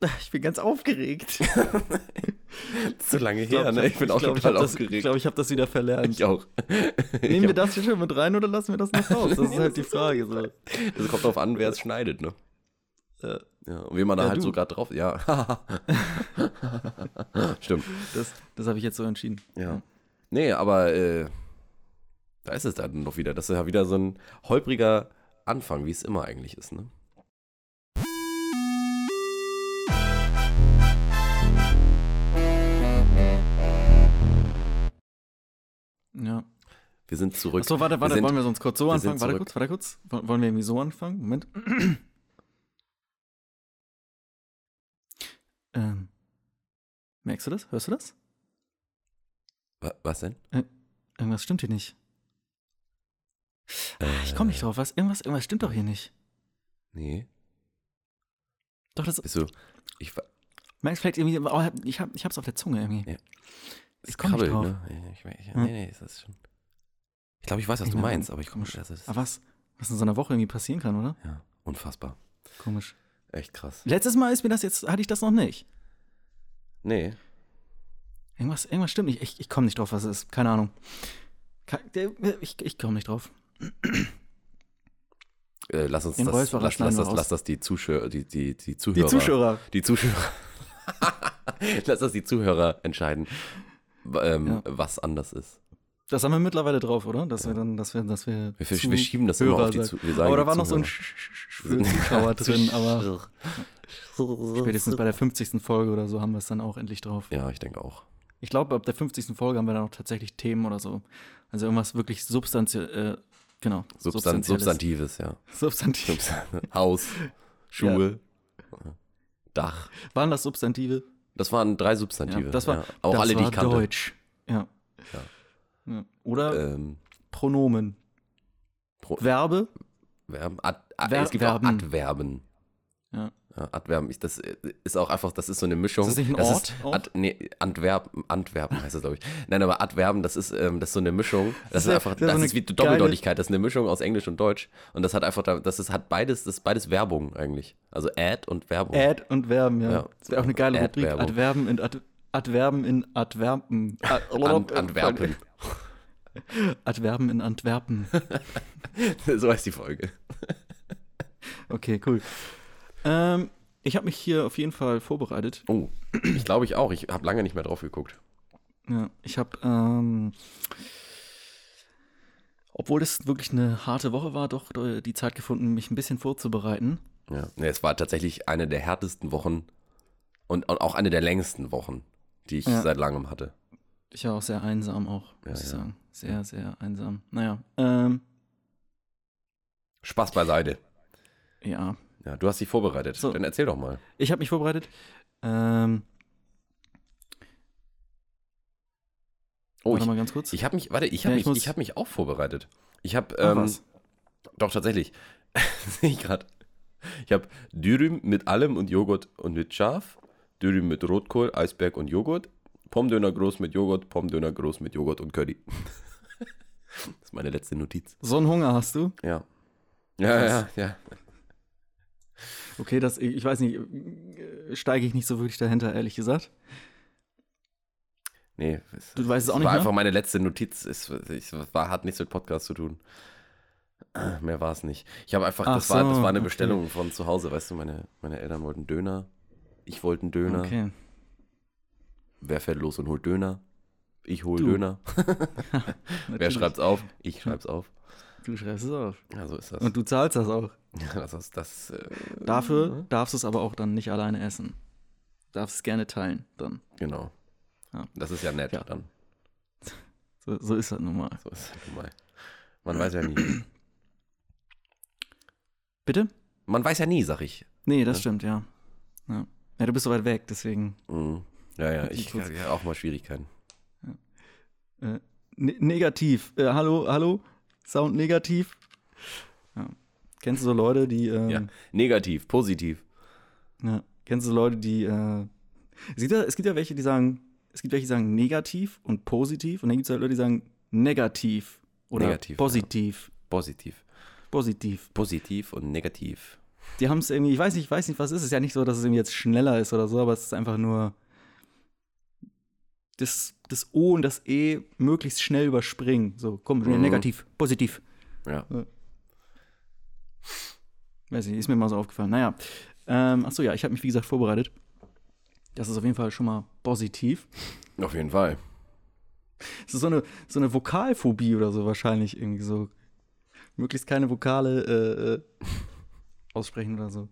Ich bin ganz aufgeregt. Zu lange her, ne? Ich bin auch glaub, total ich hab das, aufgeregt. Ich glaube, ich habe das wieder verlernt. Ich auch. Nehmen wir das hier schon mit rein oder lassen wir das noch raus? Das ist halt die Frage. So. Das kommt drauf an, wer es schneidet, ne? Ja. Ja, und wie man da Ja, halt du. so gerade drauf. Ja. Stimmt. Das, das habe ich jetzt so entschieden. Ja. Nee, aber äh, da ist es dann doch wieder. Das ist ja wieder so ein holpriger Anfang, wie es immer eigentlich ist, ne? Ja. Wir sind zurück. Achso, warte, warte, sind- wollen wir sonst kurz so wir anfangen? Warte kurz, warte kurz. Woll- Wollen wir irgendwie so anfangen? Moment. ähm. Merkst du das? Hörst du das? Wa- Was denn? Irgendwas stimmt hier nicht. Ah, ich komme nicht drauf. Was? Irgendwas, irgendwas stimmt doch hier nicht. Nee. Doch, das Ist so. Ich, wa- merkst vielleicht irgendwie. Oh, ich, hab, ich hab's auf der Zunge irgendwie. Ja. Ich es komm nicht drauf. ne? Ich, ich, Hm. Nee, nee, ist das schon. Ich glaube, ich weiß, was Ich du meinst, aber ich komme das ist, Aber was, was in so einer Woche irgendwie passieren kann, oder? Ja, unfassbar. Komisch. Echt krass. Letztes Mal ist mir das jetzt, hatte ich das noch nicht. Nee. Irgendwas, irgendwas stimmt nicht. Ich, ich komme nicht drauf, was es ist. Keine Ahnung. Ich, ich komme nicht drauf. Äh, lass uns Den das, lass, lass, das, lass das die Zuschauer, die, die, die Die Zuhörer. Zuschauer. Die Zuschauer. lass das die Zuhörer entscheiden, ähm, Ja. was anders ist. Das haben wir mittlerweile drauf, oder? Dass wir dann, dass wir, dass wir. Wir, wir schieben das immer Zuhörer auf die. Zu wir sagen Aber da war noch so ein Zuschauer drin, aber spätestens bei der 50. Folge oder so haben wir es dann auch endlich drauf. Ja, ich denke auch. Ich glaube, ab der 50. Folge haben wir dann auch tatsächlich Themen oder so. Also irgendwas wirklich substanziell, äh, genau. Substan. Substantives, ja. Substantiv. Substan Haus, Schuhe, Dach. Waren das Substantive? Das waren drei Substantive. Ja, das war- ja. Auch das alle, die war ich kannte. Deutsch. Ja. ja. Oder Ähm, Pronomen. Pro Verbe. Verben. Ad, ad, Ver- es gibt Verben. auch Adverben. Adverben, ich, das ist auch einfach, das ist so eine Mischung. Ist das nicht ein Ort Ist, auch? Ad, nee, Antwerpen, Antwerpen heißt das, glaube ich. Nein, aber Adverben, das ist, ähm, das ist so eine Mischung. Das, Das ist ist einfach, das eine ist wie Doppeldeutigkeit, das ist eine Mischung aus Englisch und Deutsch. Und das hat einfach, da- das ist, hat beides, das ist beides Werbung eigentlich. Also Ad und Werbung. Ad und Verben, ja. Ja. Das wäre auch eine geile Rubrik. Ad-Werbung. Adverben in Ad Adverben in Adverben. Ad Ant Antwerpen. Adverben in Antwerpen. so heißt die Folge. Okay, cool. Ähm, ich habe mich hier auf jeden Fall vorbereitet. Oh, ich glaube ich auch. Ich habe lange nicht mehr drauf geguckt. Ja, ich habe, ähm, obwohl das wirklich eine harte Woche war, doch äh, die Zeit gefunden, mich ein bisschen vorzubereiten. Ja. Nee, es war tatsächlich eine der härtesten Wochen und, und auch eine der längsten Wochen, die ich Ja. seit langem hatte. Ich war auch sehr einsam auch, muss Ja, ich ja. sagen. Sehr, sehr einsam. Naja, ähm, Spaß beiseite. ja. Ja, du hast dich vorbereitet. So. Dann erzähl doch mal. Ich habe mich vorbereitet. Ähm, Oh, warte ich, mal ganz kurz. ich habe mich, warte, ich Ja, habe ich mich, ich hab mich auch vorbereitet. Ich habe, ähm, was? doch tatsächlich, sehe ich gerade. Ich habe Dürüm mit allem und Joghurt und mit Schaf, Dürüm mit Rotkohl, Eisberg und Joghurt, Pommdöner groß mit Joghurt, Pommdöner groß mit Joghurt und Curry. das ist meine letzte Notiz. so einen Hunger hast du? Ja. Ja, ja, Krass. ja. Okay, das, ich weiß nicht, steige ich nicht so wirklich dahinter, ehrlich gesagt. Nee, es, Du weißt es auch nicht war mehr? einfach meine letzte Notiz. Es, es war, hat nichts mit Podcast zu tun. Mehr war es nicht. Ich habe einfach, Ach das, war, das so, war eine okay. Bestellung von zu Hause, weißt du, meine, meine Eltern wollten Döner. Ich wollte einen Döner. Okay. Wer fährt los und holt Döner? Ich hole. Döner. Wer schreibt's auf? Ich schreib's auf. Du schreibst es auf. Ja, so ist das. Und du zahlst das auch. Ja, das ist das. Äh, Dafür darfst du es aber auch dann nicht alleine essen. Darfst es gerne teilen, dann. Genau. Ja. Das ist ja nett Ja. dann. So, so ist das nun mal. So ist es nun mal. Man weiß ja nie. Bitte? Man weiß ja nie, sag ich. Nee, das Ja. stimmt, ja. ja. Ja, du bist so weit weg, deswegen. Mhm. Ja, ja, ich habe auch mal Schwierigkeiten. Äh, ne negativ. Äh, hallo, hallo? Sound negativ? Ja. Kennst du so Leute, die. Ähm, Ja. Negativ, positiv. Ja. Kennst du Leute, die. Äh, es, gibt ja, es gibt ja welche, die sagen. Es gibt welche, die sagen negativ und positiv. Und dann gibt es halt Leute, die sagen negativ oder Negativ, positiv. Positiv. Positiv. Positiv und negativ. Die haben es irgendwie, ich weiß nicht, ich weiß nicht, was ist. Es ist ja nicht so, dass es irgendwie jetzt schneller ist oder so, aber es ist einfach nur das, das O und das E möglichst schnell überspringen. So, komm, Mhm. negativ, positiv. Ja. Weiß nicht, ist mir mal so aufgefallen. Naja, ähm, achso, ja, ich habe mich, wie gesagt, vorbereitet. Das ist auf jeden Fall schon mal positiv. Auf jeden Fall. Es ist so eine, so eine Vokalphobie oder so wahrscheinlich irgendwie so. Möglichst keine Vokale äh, äh, aussprechen oder so.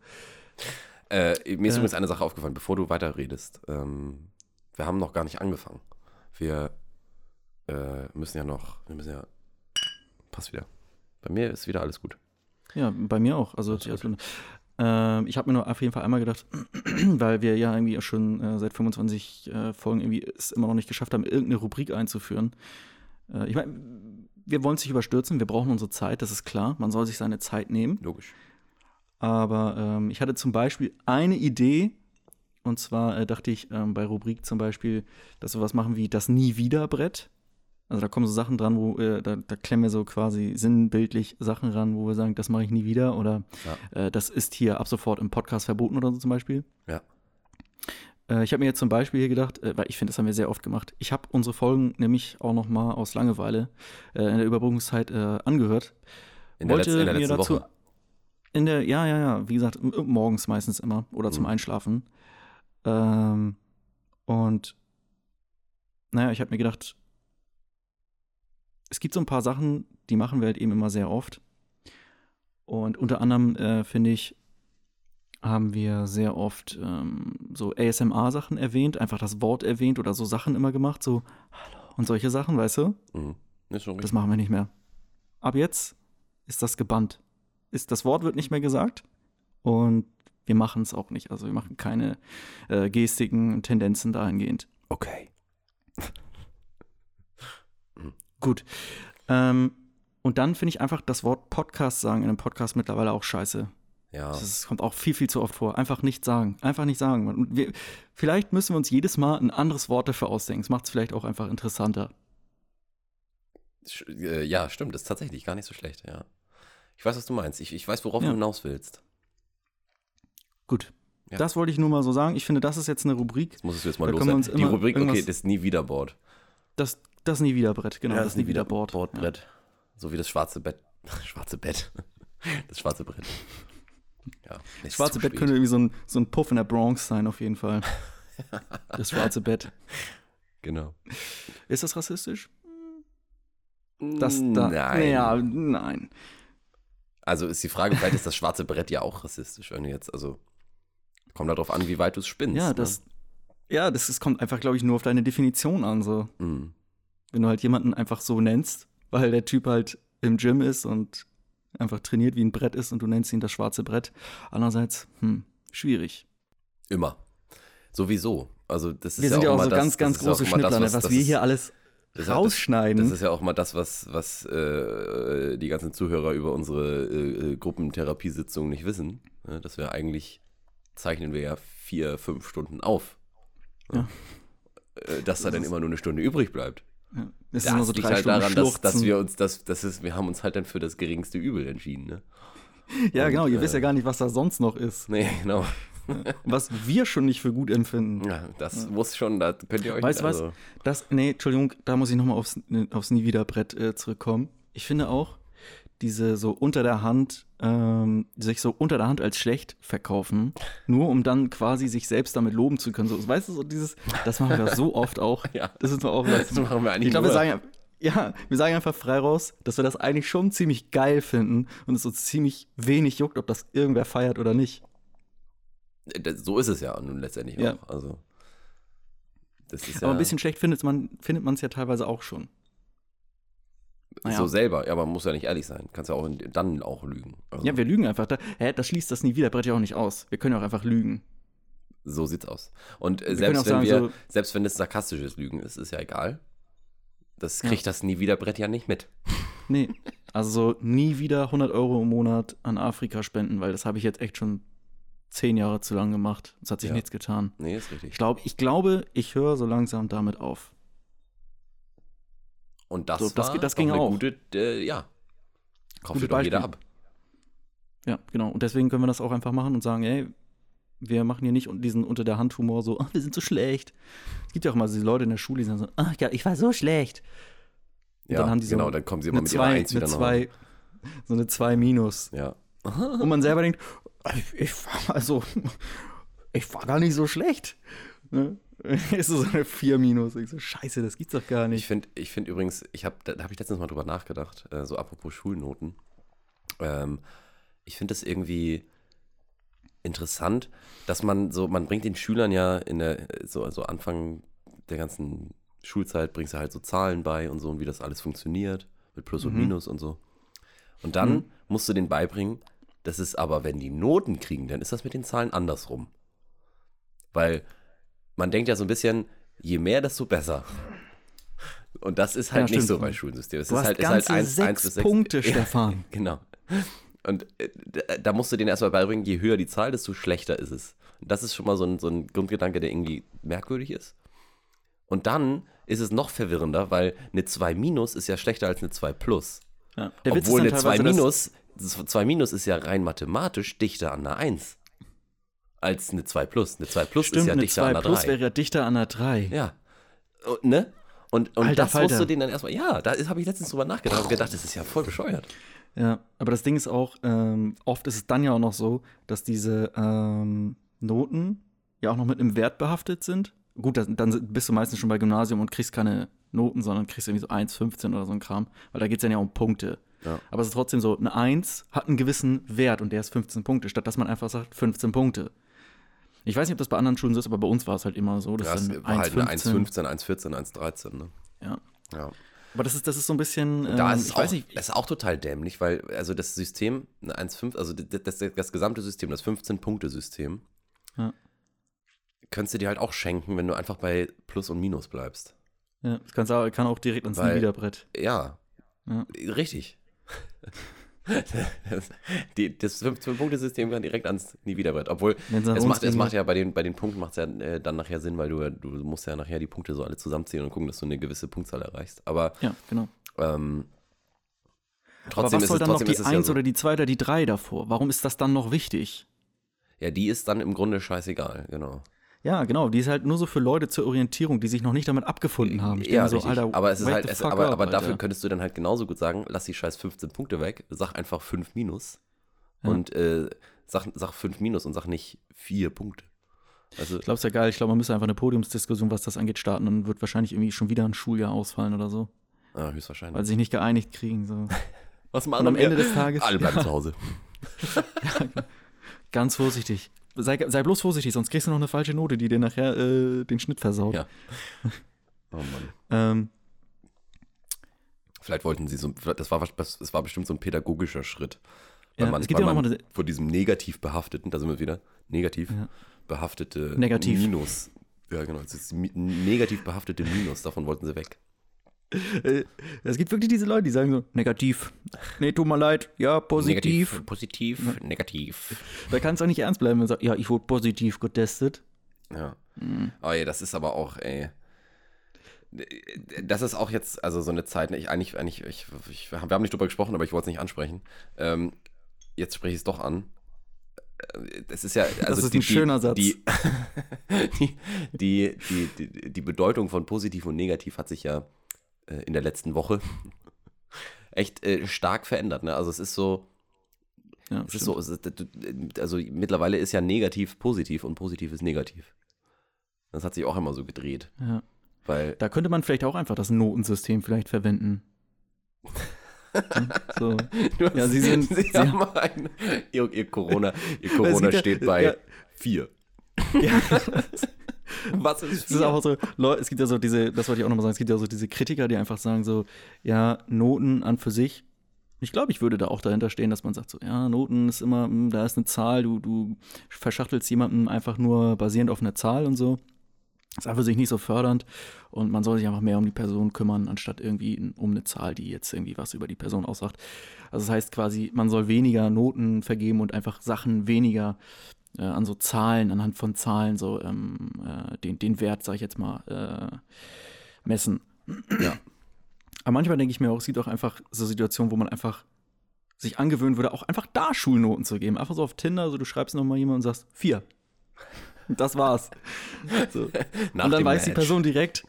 Äh, mir ist Äh. übrigens eine Sache aufgefallen, bevor du weiterredest. Ähm, wir haben noch gar nicht angefangen. Wir äh, müssen ja noch, wir müssen ja, passt wieder. Bei mir ist wieder alles gut. Ja, bei mir auch. Also, ähm, ich habe mir nur auf jeden Fall einmal gedacht, weil wir ja irgendwie schon äh, seit 25 äh, Folgen irgendwie es immer noch nicht geschafft haben, irgendeine Rubrik einzuführen. Äh, ich meine, wir wollen es nicht überstürzen, wir brauchen unsere Zeit, das ist klar. Man soll sich seine Zeit nehmen. Logisch. Aber ähm, ich hatte zum Beispiel eine Idee, und zwar äh, dachte ich ähm, bei Rubrik zum Beispiel, dass wir was machen wie das Nie wieder Brett. Also da kommen so Sachen dran, wo äh, da, da klemmen wir so quasi sinnbildlich Sachen ran, wo wir sagen, das mache ich nie wieder oder äh, das ist hier ab sofort im Podcast verboten oder so zum Beispiel. Ja. Äh, ich habe mir jetzt zum Beispiel hier gedacht, äh, weil ich finde, das haben wir sehr oft gemacht. Ich habe unsere Folgen nämlich auch noch mal aus Langeweile äh, in der Überbrückungszeit angehört In der, wollte letzten, in der mir letzten dazu Woche. in der ja ja ja wie gesagt morgens meistens immer oder zum Mhm. Einschlafen ähm, und naja ich habe mir gedacht es gibt so ein paar Sachen die machen wir halt eben immer sehr oft und unter anderem äh, finde ich haben wir sehr oft ähm, so ASMR-Sachen erwähnt, einfach das Wort erwähnt oder so Sachen immer gemacht, so Hallo und solche Sachen, weißt du? Mhm. Das machen wir nicht mehr. Ab jetzt ist das gebannt. Ist, das Wort wird nicht mehr gesagt und wir machen es auch nicht. Also wir machen keine äh, Gestiken und Tendenzen dahingehend. Okay. Gut. Ähm, und dann finde ich einfach das Wort Podcast sagen in einem Podcast mittlerweile auch scheiße. Ja. Das kommt auch viel, viel zu oft vor. Einfach nicht sagen. Einfach nicht sagen. Wir, vielleicht müssen wir uns jedes Mal ein anderes Wort dafür ausdenken. Das macht es vielleicht auch einfach interessanter. Äh, ja, stimmt. Das ist tatsächlich gar nicht so schlecht, ja. Ich weiß, was du meinst. Ich, ich weiß, worauf Ja. du hinaus willst. Gut. Ja. Das wollte ich nur mal so sagen. Ich finde, das ist jetzt eine Rubrik. Das musstest du jetzt mal Da uns Die Rubrik, okay, das nie wieder Board. Das, das nie wieder Brett, genau. das nie wieder Board. Bordbrett. So wie das schwarze Bett. Schwarze Bett. Das schwarze Brett. Ja. Das schwarze Bett könnte irgendwie so ein, so ein Puff in der Bronx sein, auf jeden Fall. Das schwarze Bett. Genau. Ist das rassistisch? Das da, Nein. Ja, nein. Also ist die Frage, vielleicht ist das schwarze Brett ja auch rassistisch, wenn du jetzt, also kommt darauf an, wie weit du es spinnst. Ja, ne? das, ja, das ist, kommt einfach, glaube ich, nur auf deine Definition an. So. Mhm. Wenn du halt jemanden einfach so nennst, weil der Typ halt im Gym ist und einfach trainiert wie ein Brett ist und du nennst ihn das schwarze Brett. Andererseits, hm, schwierig. Immer. Sowieso. Also das ist Wir sind ja ja auch so das, ganz, ganz das ja große das, Schnittler, ne, was, was, das wir ist- hier alles das ja- rausschneiden. Das ist ja auch mal das, was, was äh, die ganzen Zuhörer über unsere äh, äh, Gruppentherapiesitzung nicht wissen. Ne? Dass wir eigentlich zeichnen wir ja vier, fünf Stunden auf. Ne? Äh, Dass da dann immer nur eine Stunde übrig bleibt. ja, ist Das immer so liegt drei halt Stunden daran, dass, dass wir uns das, das ist, wir haben uns halt dann für das geringste Übel entschieden, ne? Ja, und, genau, ihr äh, wisst ja gar nicht, was da sonst noch ist. Nee, genau. Was wir schon nicht für gut empfinden. Ja, das muss schon, da könnt ihr euch Weißt du was? also, Das, nee, Entschuldigung, da muss ich nochmal aufs, aufs Nie wieder Brett äh, zurückkommen. Ich finde auch, diese so unter der Hand, ähm, sich so unter der Hand als schlecht verkaufen, nur um dann quasi sich selbst damit loben zu können. So, weißt du, so dieses, das machen wir so oft auch. Ja. Das ist mir auch Das machen wir eigentlich Ich glaube, wir sagen, ja, wir sagen einfach frei raus, dass wir das eigentlich schon ziemlich geil finden und es so ziemlich wenig juckt, ob das irgendwer feiert oder nicht. So ist es ja nun letztendlich Ja. auch. Also, das ist Aber ja ein bisschen schlecht findet man findet man es ja teilweise auch schon. Naja. so selber. Ja, man muss ja nicht ehrlich sein. Kannst ja auch dann auch lügen. Also, Ja, wir lügen einfach. Da, hä, das schließt das nie wieder, Brett ja auch nicht aus. Wir können ja auch einfach lügen. so sieht's aus. Und äh, selbst wenn sagen, wir, so- selbst wenn es sarkastisches Lügen ist, ist ja egal. Das Ja. kriegt das nie wieder Brett ja nicht mit. Nee, also so nie wieder 100 Euro im Monat an Afrika spenden, weil das habe ich jetzt echt schon zehn Jahre zu lang gemacht. Es hat sich Ja. nichts getan. Nee, ist richtig. Ich glaube, ich, glaube, ich höre so langsam damit auf. Und das, So, das war das ging eine auch. gute, äh, ja. Kauft doch jeder ab. Ja, genau. Und deswegen können wir das auch einfach machen und sagen, ey, wir machen hier nicht diesen unter der Hand Humor so, ach, wir sind so schlecht. Es gibt ja auch mal diese Leute in der Schule, die sagen so, ach ja, ich war so schlecht. Und Ja, dann haben die so genau, dann kommen sie immer mit ihrer zwei, Eins wieder nach zwei, so eine 2 minus. Ja. Und man selber denkt, ich, ich war also, ich war gar nicht so schlecht. Ne? Ist so eine 4 minus. Ich so, scheiße, das gibt's doch gar Ich nicht. finde ich find übrigens, ich hab, da, habe ich letztens mal drüber nachgedacht, äh, so apropos Schulnoten. Ähm, ich finde es irgendwie interessant, dass man so, man bringt den Schülern ja in der, so also Anfang der ganzen Schulzeit, bringst du halt so Zahlen bei und so und wie das alles funktioniert, mit Plus und Mhm. Minus und so. Und dann Mhm. musst du denen beibringen, das ist aber, wenn die Noten kriegen, dann ist das mit den Zahlen andersrum. Weil man denkt ja so ein bisschen, je mehr, desto besser. Und das ist halt Ja, nicht stimmt. so bei Schulsystemen. Es Du ist hast halt, ist ganze halt 1, sechs 1 bis 6. Punkte, Stefan. Genau. Und äh, da- musst du denen erstmal beibringen, je höher die Zahl, desto schlechter ist es. Und das ist schon mal so ein, so ein Grundgedanke, der irgendwie merkwürdig ist. Und dann ist es noch verwirrender, weil eine 2 minus ist ja schlechter als eine 2 plus. Ja. Der Witz Obwohl ist eine dann 2 teilweise, dass- minus, das 2 minus ist ja rein mathematisch dichter an einer 1 als eine 2 plus. Eine 2 plus Stimmt, ist ja eine dichter 2 an plus 3. wäre ja dichter an einer 3. Ja. Und, ne? Und, und Alter das musst Falter. du denen dann erstmal, ja, da habe ich letztens drüber nachgedacht und gedacht, das ist ja voll bescheuert. Ja, aber das Ding ist auch, ähm, oft ist es dann ja auch noch so, dass diese ähm, Noten ja auch noch mit einem Wert behaftet sind. Gut, das, dann bist du meistens schon bei Gymnasium und kriegst keine Noten, sondern kriegst irgendwie so 1, 15 oder so ein Kram, weil da geht es dann ja um Punkte. Ja. Aber es ist trotzdem so, eine 1 hat einen gewissen Wert und der ist 15 Punkte, statt dass man einfach sagt 15 Punkte. Ich weiß nicht, ob das bei anderen Schulen so ist, aber bei uns war es halt immer so. dass Ja, war halt eine 1,15. 1,15, 1,14, 1,13, ne? Ja. Ja. Aber das ist, das ist so ein bisschen, Da ähm, ist ich auch, weiß nicht, das ist auch total dämlich, weil also das System, eine 1,5, also das, das, das gesamte System, das 15-Punkte-System, Ja. könntest du dir halt auch schenken, wenn du einfach bei Plus und Minus bleibst. ja, das kannst kann auch direkt ans Niederbrett. Ja, Ja. richtig. Das, die, das 15-Punkte-System kann direkt ans Nie-Wiederbrett. Obwohl, Wenn's an es macht, es macht ja bei den, bei den Punkten macht ja äh, dann nachher Sinn, weil du, du musst ja nachher die Punkte so alle zusammenzählen und gucken, dass du eine gewisse Punktzahl erreichst. Aber Ja, genau. ähm, Aber trotzdem was ist soll es, dann noch die ist es ja 1 so. oder die 2 oder die 3 davor? Warum ist das dann noch wichtig? Ja, die ist dann im Grunde scheißegal, genau. Ja, genau, die ist halt nur so für Leute zur Orientierung, die sich noch nicht damit abgefunden haben. Ich ja, so. Alter, aber es ist halt, es, aber, up, aber dafür könntest du dann halt genauso gut sagen, lass die scheiß 15 Punkte weg, sag einfach 5 minus Ja. und äh, sag, sag 5 minus und sag nicht 4 Punkte. Also, Ich glaube, es ist ja geil. Ich glaube, man müsste einfach eine Podiumsdiskussion, was das angeht, starten und wird wahrscheinlich irgendwie schon wieder ein Schuljahr ausfallen oder so, ah, höchstwahrscheinlich. weil sie sich nicht geeinigt kriegen. So. Was Und am Ende des Tages Alle bleiben zu Hause. ganz vorsichtig. Sei, sei bloß vorsichtig, sonst kriegst du noch eine falsche Note, die dir nachher äh, den Schnitt versaut. Ja. Oh Mann. Ähm, Vielleicht wollten sie so, das war, das war bestimmt so ein pädagogischer Schritt. Weil Ja, man, es gibt ja auch man noch mal- von diesem negativ behafteten, da sind wir wieder, negativ Ja. behaftete Negativ. Minus. Ja, genau, das ist negativ behaftete Minus, davon wollten sie weg. Äh, es gibt wirklich diese Leute, die sagen so, negativ. Nee, tut mir leid. Ja, positiv. Negativ, positiv, negativ. Da kann es auch nicht ernst bleiben, wenn man sagt, ja, ich wurde positiv getestet. Ja. Mhm. Oh ey, das ist aber auch, ey. Das ist auch jetzt, also so eine Zeit, ne, ich eigentlich, eigentlich, ich, ich, wir haben nicht drüber gesprochen, aber ich wollte es nicht ansprechen. Ähm, jetzt spreche ich es doch an. Äh, Das ist ja, also ist die, ein schöner Satz. Die, die, die, die, die, die Bedeutung von positiv und negativ hat sich ja äh, in der letzten Woche echt äh, stark verändert. Ne? Also es ist so, Ja, es ist so, es ist, also mittlerweile ist ja negativ positiv und positiv ist negativ. Das hat sich auch immer so gedreht, Ja. weil Da könnte man vielleicht auch einfach das Notensystem vielleicht verwenden. So. Ja, Sie sind- Sie Sie haben ein, ihr, ihr Corona, ihr Corona gibt ja- steht bei ja. vier. Ja. Was ist Es ist auch so, Leute, es gibt ja so diese, das wollte ich auch nochmal sagen, es gibt ja so diese Kritiker, die einfach sagen so, ja, Noten an für sich. Ich glaube, ich würde da auch dahinter stehen, dass man sagt so, ja, Noten ist immer, hm, da ist eine Zahl, du, du verschachtelst jemanden einfach nur basierend auf einer Zahl und so. ist einfach sich nicht so fördernd und man soll sich einfach mehr um die Person kümmern, anstatt irgendwie um eine Zahl, die jetzt irgendwie was über die Person aussagt. Also das heißt quasi, man soll weniger Noten vergeben und einfach Sachen weniger äh, an so Zahlen, anhand von Zahlen so ähm, äh, den, den Wert, sag ich jetzt mal, äh, messen. Ja. Aber manchmal denke ich mir auch, es gibt auch einfach so Situationen, wo man einfach sich angewöhnen würde, auch einfach da Schulnoten zu geben. Einfach so auf Tinder, so du schreibst nochmal jemand und sagst, vier. Das war's. So. Und dann weiß die Match. Person direkt,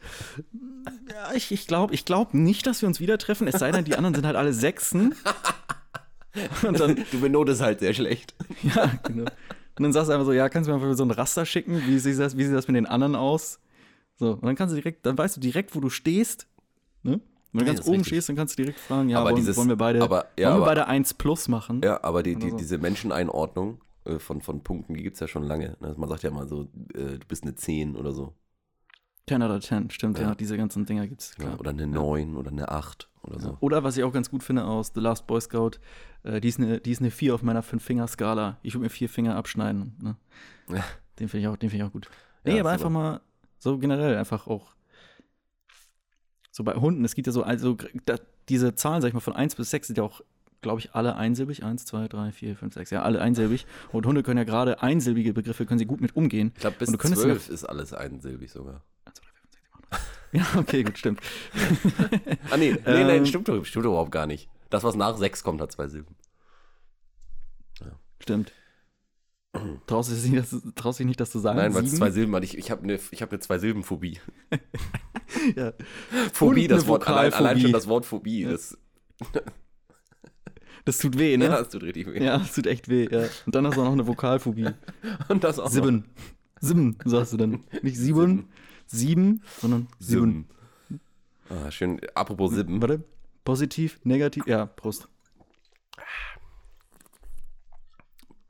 ja, ich, ich glaube ich glaub nicht, dass wir uns wieder treffen, es sei denn, die anderen sind halt alle Sechsen. Und dann, Du benotest halt sehr schlecht. ja, genau. Und dann sagst du einfach so, ja, kannst du mir einfach so ein Raster schicken, wie sieht das, wie sieht das mit den anderen aus? So, und dann kannst du direkt, dann weißt du direkt, wo du stehst. Ne? Wenn du Ja, ganz oben richtig. stehst, dann kannst du direkt fragen, ja, Aber wollen, dieses- wollen wir beide, aber- ja, wollen wir aber- beide 1 plus machen? Ja, aber die, die, so. diese Menscheneinordnung äh, von, von Punkten, die gibt es ja schon lange. Ne? Man sagt ja mal so, äh, du bist eine 10 oder so. 10 oder 10, stimmt, ja, Ja. diese ganzen Dinger gibt's, Ja, klar. oder eine 9 oder eine 8 oder so. Oder was ich auch ganz gut finde aus The Last Boy Scout, äh, die, ist eine, die ist eine 4 auf meiner 5-Finger-Skala. Ich würde mir vier Finger abschneiden. Ne? Ja. Den finde ich, auch- den find ich auch gut. Nee, Ja, aber einfach mal so generell einfach auch. So bei Hunden, es gibt ja so, also da, diese Zahlen, sag ich mal, von 1 bis 6 sind ja auch, glaube ich, alle einsilbig. 1, 2, 3, 4, 5, 6, ja, alle einsilbig. Und Hunde können ja gerade einsilbige Begriffe, können sie gut mit umgehen. Ich glaube, bis Und du könntest 12 ist alles einsilbig sogar. 1, 2, 3, 4, 5, 6, 7, 8, 9. Ja, okay, gut, stimmt. Ah, nee, nee, Ähm, nein, stimmt, doch- stimmt doch überhaupt gar nicht. Das, was nach 6 kommt, hat zwei Silben. Stimmt. Traust du dich nicht, das, traust dich nicht, das zu sagen? Nein, weil es zwei Silben hat. Ich, ich habe eine ich hab eine Zwei-Silben-Phobie. Ja. Phobie, Und das Wort, allein, allein schon das Wort Phobie. Das, Das tut weh, ne? ja, Ja, das tut richtig weh. das tut echt weh, ja. Und dann hast du auch noch eine Vokalphobie. Und das auch noch. Sieben. Sieben, sagst du dann. Nicht sieben, sieben, sondern sieben. Sieben. Ah, schön. Apropos Sieben. Warte. Positiv, negativ. Ja, Prost.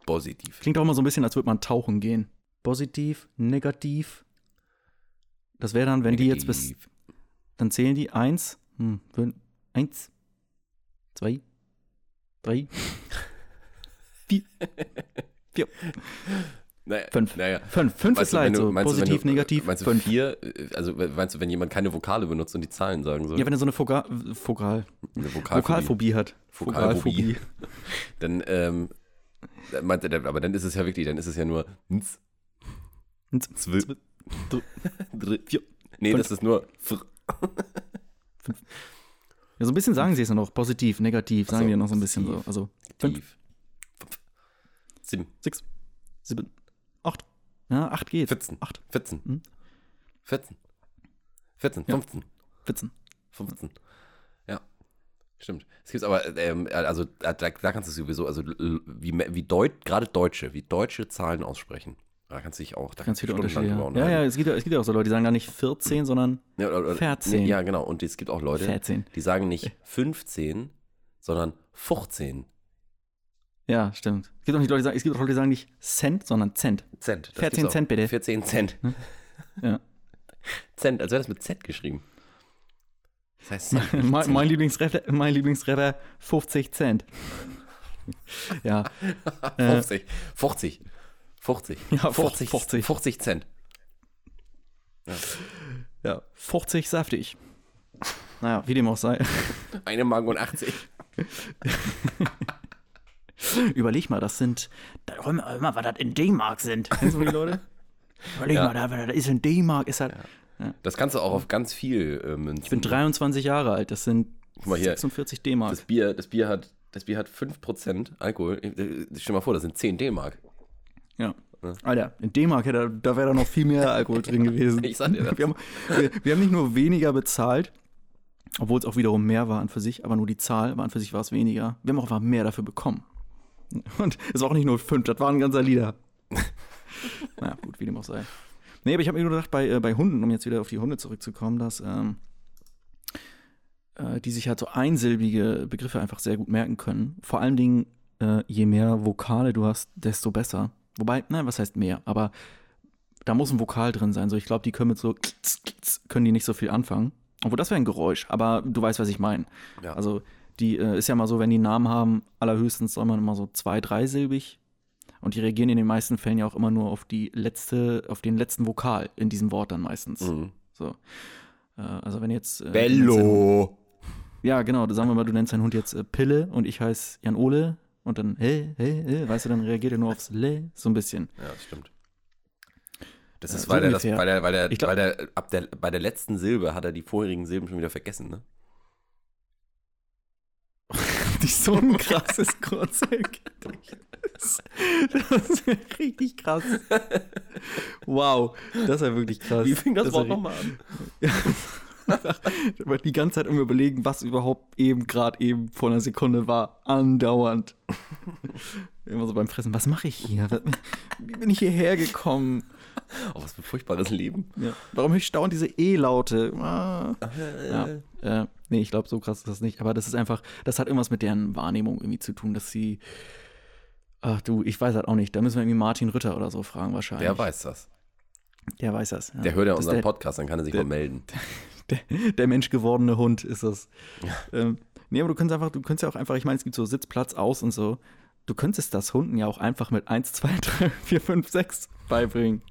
Positiv. Klingt auch immer so ein bisschen, als würde man tauchen gehen. Positiv, negativ. Das wäre dann, wenn die jetzt bis. Negativ. Dann zählen die eins. Hm, fünf, eins, zwei, drei, vier, vier, Naja, fünf. Naja. fünf. Fünf Weißt ist du, du- so. du, Positiv, du, negativ, Meinst du fünf. vier? äh, Also meinst du, wenn jemand keine Vokale benutzt und die Zahlen sagen soll? Ja, wenn er so eine Vogal, Vokal, Eine Vokalphobie. Vokalphobie hat. Vokalphobie. Dann, ähm, dann meinte der, aber dann ist es ja wirklich, dann ist es ja nur Ns, zwi, zwi, dr- dr, vier. Nee, fünf. das ist nur fr. Ja, so ein bisschen sagen sie es ja noch. Positiv, negativ, sagen so, die ja noch so ein bisschen so. Also fünf. Fünf. Sieben. sechs, sieben, acht. Ja, acht geht. 14. Acht, 14. Hm? 14. 14. Ja. 15. 14. 15. Ja. Stimmt. Es gibt aber, ähm, also da, da kannst du sowieso, also wie, wie Deut, gerade Deutsche, wie deutsche Zahlen aussprechen. Da kannst du dich auch, da kannst du stundenlang Unterschiede. drüber Ja, ja, ja es, gibt, ja- es gibt ja auch so Leute, die sagen gar nicht 14, sondern Ja, oder, oder, 14. Nee, ja, genau. Und es gibt auch Leute, 14. die sagen nicht 15, sondern 15 Ja, stimmt. Es gibt auch nicht Leute, die sagen, es gibt auch Leute, die sagen nicht Cent, sondern Cent. Cent. Das 14 gibt's auch. Cent, bitte. 14 Cent. Ja. Cent, als wäre das mit Z geschrieben. Das heißt Cent, mein, mein, Lieblingsrapper, mein Lieblingsrapper 50 Cent. ja. äh, 50. 50. 50. Ja, 50. 50. 50 Cent. ja. 50 saftig. Naja, wie dem auch sei. Eine Mark und 80. Überleg mal, das sind. Da, hör mal, was das in D-Mark sind. Kennst du die Leute? Überleg Ja. mal, da, das ist in D-Mark, ist halt. Das kannst du auch auf ganz viel äh, münzen. Ich bin 23 Jahre alt, das sind Guck mal hier. 46 D-Mark. Das Bier, das Bier hat, das Bier hat 5% Alkohol. Äh, Stell dir mal vor, das sind 10 D-Mark. Ja. Alter, in D-Mark hätte, da wäre da noch viel mehr Alkohol drin gewesen. Ich sag dir das. Wir haben, wir, wir haben nicht nur weniger bezahlt, obwohl es auch wiederum mehr war an für sich, aber nur die Zahl war an für sich war es weniger. Wir haben auch einfach mehr dafür bekommen. Und es war auch nicht nur fünf, das war ein ganzer Liter. Na gut, wie dem auch sei. Nee, aber ich habe mir nur gedacht, bei, äh, bei Hunden, um jetzt wieder auf die Hunde zurückzukommen, dass ähm, äh, die sich halt so einsilbige Begriffe einfach sehr gut merken können. Vor allen Dingen, äh, je mehr Vokale du hast, desto besser. Wobei, nein, was heißt mehr? Aber da muss ein Vokal drin sein. So, ich glaube, die können mit so können die nicht so viel anfangen. Obwohl, das wäre ein Geräusch, aber du weißt, was ich meine. Ja. Also, die äh, ist ja mal so, wenn die Namen haben, allerhöchstens soll man immer so zwei-, dreisilbig. Und die reagieren in den meisten Fällen ja auch immer nur auf die letzte, auf den letzten Vokal in diesem Wort dann meistens. Mhm. So. Äh, also wenn jetzt. Äh, Bello. Ja, genau. Sagen wir mal, du nennst deinen Hund jetzt äh, Pille und ich heiße Jan Ole und dann, hey, hey, hey, weißt du, dann reagiert er nur aufs Le, so ein bisschen. Ja, das stimmt. Das Ja, ist, so weil, er das, weil er, weil er, glaub- weil er ab der, bei der letzten Silbe hat er die vorherigen Silben schon wieder vergessen, ne? wirklich so ein krasses Kurzergedächtnis. Das ist richtig krass. Wow, das ist ja wirklich krass. Wie fing das, ist Wort ja nochmal an? Ich war die ganze Zeit immer überlegen, was überhaupt eben gerade eben vor einer Sekunde war. Andauernd. Immer so beim Fressen, was mache ich hier? Wie bin ich hierher gekommen? Oh, was für ein furchtbares Leben. Ja. Warum höre ich dauernd diese E-Laute? Ah. Ja. Äh, nee, ich glaube, so krass ist das nicht. Aber das ist einfach, das hat irgendwas mit deren Wahrnehmung irgendwie zu tun, dass sie. Ach du, ich weiß halt auch nicht. Da müssen wir irgendwie Martin Rütter oder so fragen wahrscheinlich. Der weiß das. Der weiß das. Ja. Der hört ja Das unseren der, Podcast, dann kann er sich der- mal melden. der, der menschgewordene Hund ist das. Ähm, nee, aber du kannst einfach, du kannst ja auch einfach, ich meine, es gibt so Sitzplatz aus und so. Du könntest das Hunden ja auch einfach mit 1, 2, 3, 4, 5, 6 beibringen.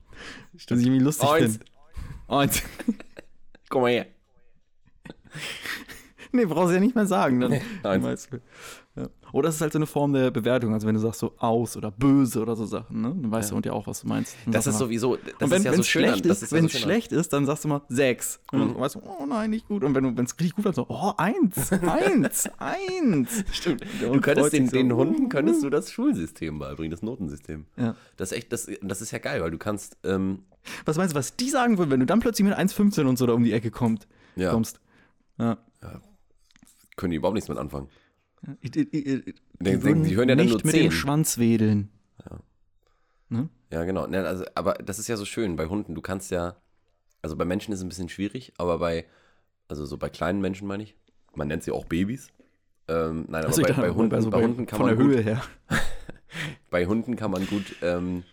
Was ich irgendwie lustig Eins. finde. Eins. Komm mal her. Nee, brauchst du ja nicht mehr sagen. Dann, Nee, dann eins. weißt du. Ja. Oder es ist halt so eine Form der Bewertung. Also wenn du sagst so aus oder böse oder so Sachen, ne? dann weißt der Hund ja auch, was du meinst. Dann Das ist du mal- sowieso, das und wenn ist ja es so schön. an- schlecht das ist, ja wenn so es an- schlecht ist, dann sagst du mal sechs. Und dann weißt du, oh nein, nicht gut. Und wenn es richtig gut war, so, oh, eins, eins, eins. Stimmt. Der Du könntest den, so. den Hunden könntest du das Schulsystem beibringen, das Notensystem. Ja. Das ist echt, das, das ist ja geil, weil du kannst, ähm, Was meinst du, was die sagen würden, wenn du dann plötzlich mit 1,15 und so da um die Ecke kommt, ja, kommst? Ja. können die überhaupt nichts mit anfangen. Ich, ich, ich, die, Die- die hören ja dann nicht nur mit zehn. dem Schwanz wedeln. Ja, genau. Ne, also, aber das ist ja so schön bei Hunden. Du kannst ja, also bei Menschen ist es ein bisschen schwierig, aber bei, also so bei kleinen Menschen meine ich, man nennt sie auch Babys. Ähm, nein, aber Also bei, bei, Hunden, also bei Hunden kann von man der gut, Höhe her. bei Hunden kann man gut, ähm,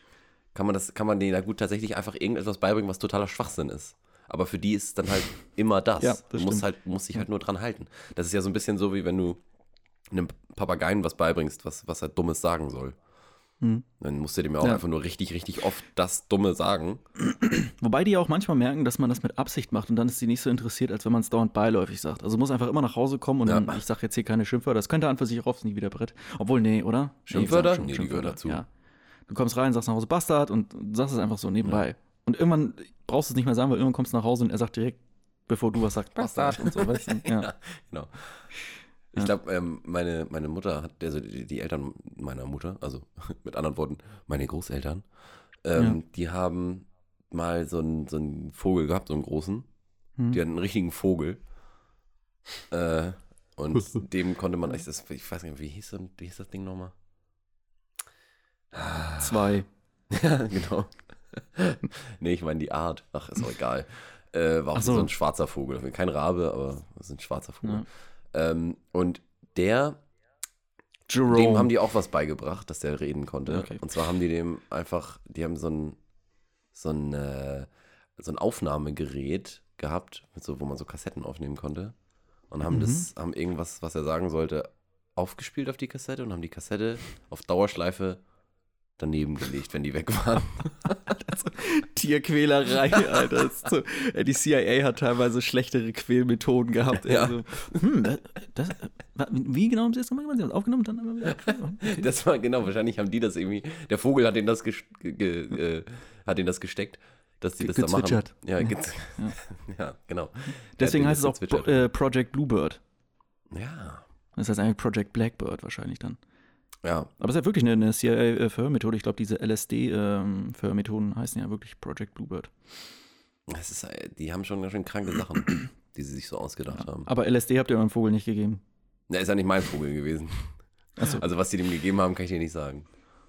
kann man das, kann man denen da gut tatsächlich einfach irgendetwas beibringen, was totaler Schwachsinn ist. Aber für die ist es dann halt immer das. Ja, das du musst stimmt. halt, musst dich halt nur dran halten. Das ist ja so ein bisschen so, wie wenn du einem Papageien was beibringst, was, was er Dummes sagen soll. Hm. Dann musst du dem ja auch Ja. einfach nur richtig, richtig oft das Dumme sagen. Wobei die ja auch manchmal merken, dass man das mit Absicht macht und dann ist sie nicht so interessiert, als wenn man es dauernd beiläufig sagt. Also muss einfach immer nach Hause kommen und Ja. dann, ich sage jetzt hier keine Schimpfwörter, das könnte an für sich auch oft nie wieder Brett. Obwohl, nee, oder? Schimpfwörter? Nee, schon Nee, die gehören dazu. Ja. Du kommst rein, sagst nach Hause Bastard und sagst es einfach so nebenbei. Und irgendwann brauchst du es nicht mehr sagen, weil irgendwann kommst du nach Hause und er sagt direkt, bevor du was sagst, Bastard und so, weißt du? Ja. Ja, genau. Ich glaube, ähm, meine, meine Mutter hat, also die, die Eltern meiner Mutter, also mit anderen Worten, meine Großeltern, ähm, die haben mal so einen, so einen Vogel gehabt, so einen großen. Hm. Die hatten einen richtigen Vogel. Äh, und dem konnte man, ich, das, ich weiß nicht, wie hieß, das, wie hieß das Ding nochmal? Zwei. Ja, genau. nee, ich meine die Art. Ach, ist auch egal. Äh, war auch so. so ein schwarzer Vogel. Kein Rabe, aber es ist ein schwarzer Vogel. Ja. Ähm, und der, Jerome. dem haben die auch was beigebracht, dass der reden konnte. Okay. Und zwar haben die dem einfach, die haben so ein, so ein, äh, so ein Aufnahmegerät gehabt, so, wo man so Kassetten aufnehmen konnte. Und haben Mhm. das, haben irgendwas, was er sagen sollte, aufgespielt auf die Kassette und haben die Kassette auf Dauerschleife daneben gelegt, wenn die weg waren. Tierquälerei, Alter. So, äh, die CIA hat teilweise schlechtere Quälmethoden gehabt. ey. Ja. Also, hm, das, das, wie genau haben sie das gemacht? Sie haben es aufgenommen und dann immer wieder. Okay. Das war genau, wahrscheinlich haben die das irgendwie. Der Vogel hat denen das, ge, ge, äh, hat denen das gesteckt, dass die das da machen. Ja, Ja. ja. genau. Deswegen heißt es auch Pro, äh, Project Bluebird. Ja. Das heißt eigentlich Project Blackbird wahrscheinlich dann. Ja. Aber es ist ja wirklich eine, eine CIA-Förmethode. Ich glaube, diese LSD-Förmethoden heißen ja wirklich Project Bluebird. Das ist, äh, die haben schon ganz schön kranke Sachen, die sie sich so ausgedacht haben. Aber LSD habt ihr eurem Vogel nicht gegeben. Na, ist ja nicht mein Vogel gewesen. Achso. Also, was sie dem gegeben haben, kann ich dir nicht sagen.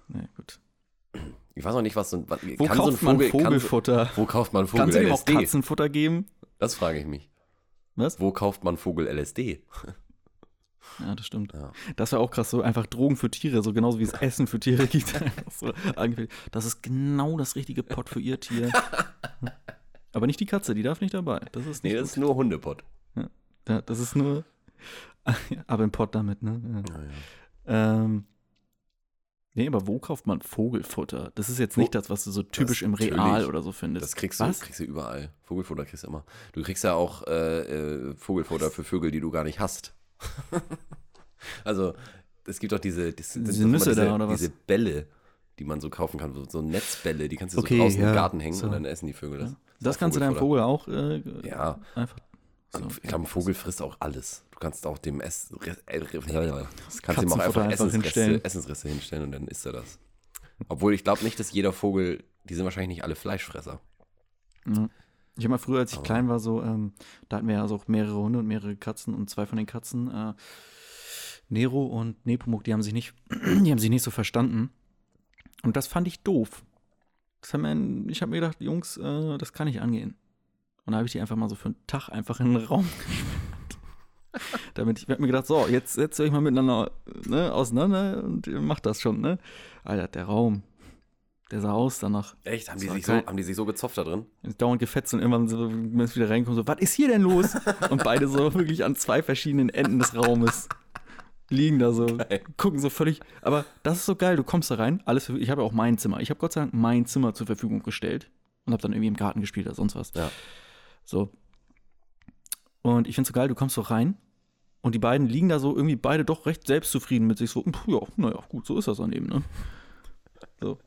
Nee, gut. Ich weiß auch nicht, was so ein. Was, Wo kann kauft so ein Vogel, man kann so, Vogelfutter? Wo kauft man Vogel Kannst du ihm auch LSD? Katzenfutter geben? Das frage ich mich. Was? Wo kauft man Vogel LSD? Ja, das stimmt. Ja. Das wäre auch krass, so einfach Drogen für Tiere, so genauso wie es Essen für Tiere gibt. So das ist genau das richtige Pot für ihr Tier. Aber nicht die Katze, die darf nicht dabei. Das ist Nee, das ist nur Hundepott. gut. Ja, das ist nur. Aber ein Pot damit, ne? Ja. Ja. Ähm, nee, aber wo kauft man Vogelfutter? Das ist jetzt nicht das, was du so typisch im. Real oder so findest. Das kriegst Was? du, kriegst du überall. Vogelfutter kriegst du immer. Du kriegst ja auch äh, äh, Vogelfutter für Vögel, die du gar nicht hast. also, es gibt auch diese, das Diese doch Nüsse diese, da, oder was? diese Bälle, die man so kaufen kann, so, so Netzbälle, die kannst du so Okay, draußen ja, im Garten hängen so. und dann essen die Vögel das. Das ist kannst du deinem. Vogel auch äh, Ja, einfach. und So, ich glaube, ein Vogel frisst auch alles. Du kannst auch dem Ess, äh, kannst ihm auch einfach, Essensreste, hinstellen. Essensreste hinstellen und dann isst er das. Obwohl ich glaube nicht, dass jeder Vogel, die sind wahrscheinlich nicht alle Fleischfresser. Ja. Ich habe mal früher, als ich Aber- klein war, so, ähm, da hatten wir ja also auch mehrere Hunde und mehrere Katzen und zwei von den Katzen, äh, Nero und Nepomuk, die haben sich nicht, die haben sich nicht so verstanden. Und das fand ich doof. Wir, ich habe mir gedacht, Jungs, äh, das kann nicht angehen. Und da habe ich die einfach mal so für einen Tag einfach in den Raum gesperrt. Damit ich, ich habe mir gedacht, so, jetzt setzt ihr euch mal miteinander ne, auseinander und ihr macht das schon, ne? Alter, der Raum, der sah aus danach. Echt? Haben die, sich so, haben die sich so gezopft da drin? dauernd gefetzt und irgendwann so, wenn es wieder reinkommt, so, was ist hier denn los? Und beide so wirklich an zwei verschiedenen Enden des Raumes liegen da so, Geil. gucken so völlig. Aber das ist so geil, du kommst da rein, alles ich habe ja auch mein Zimmer. Ich habe Gott sei Dank mein Zimmer zur Verfügung gestellt und habe dann irgendwie im Garten gespielt oder sonst was. Ja. So. Und ich finde so geil, du kommst so rein und die beiden liegen da so irgendwie beide doch recht selbstzufrieden mit sich so, ja, naja, gut, so ist das dann eben, ne? So.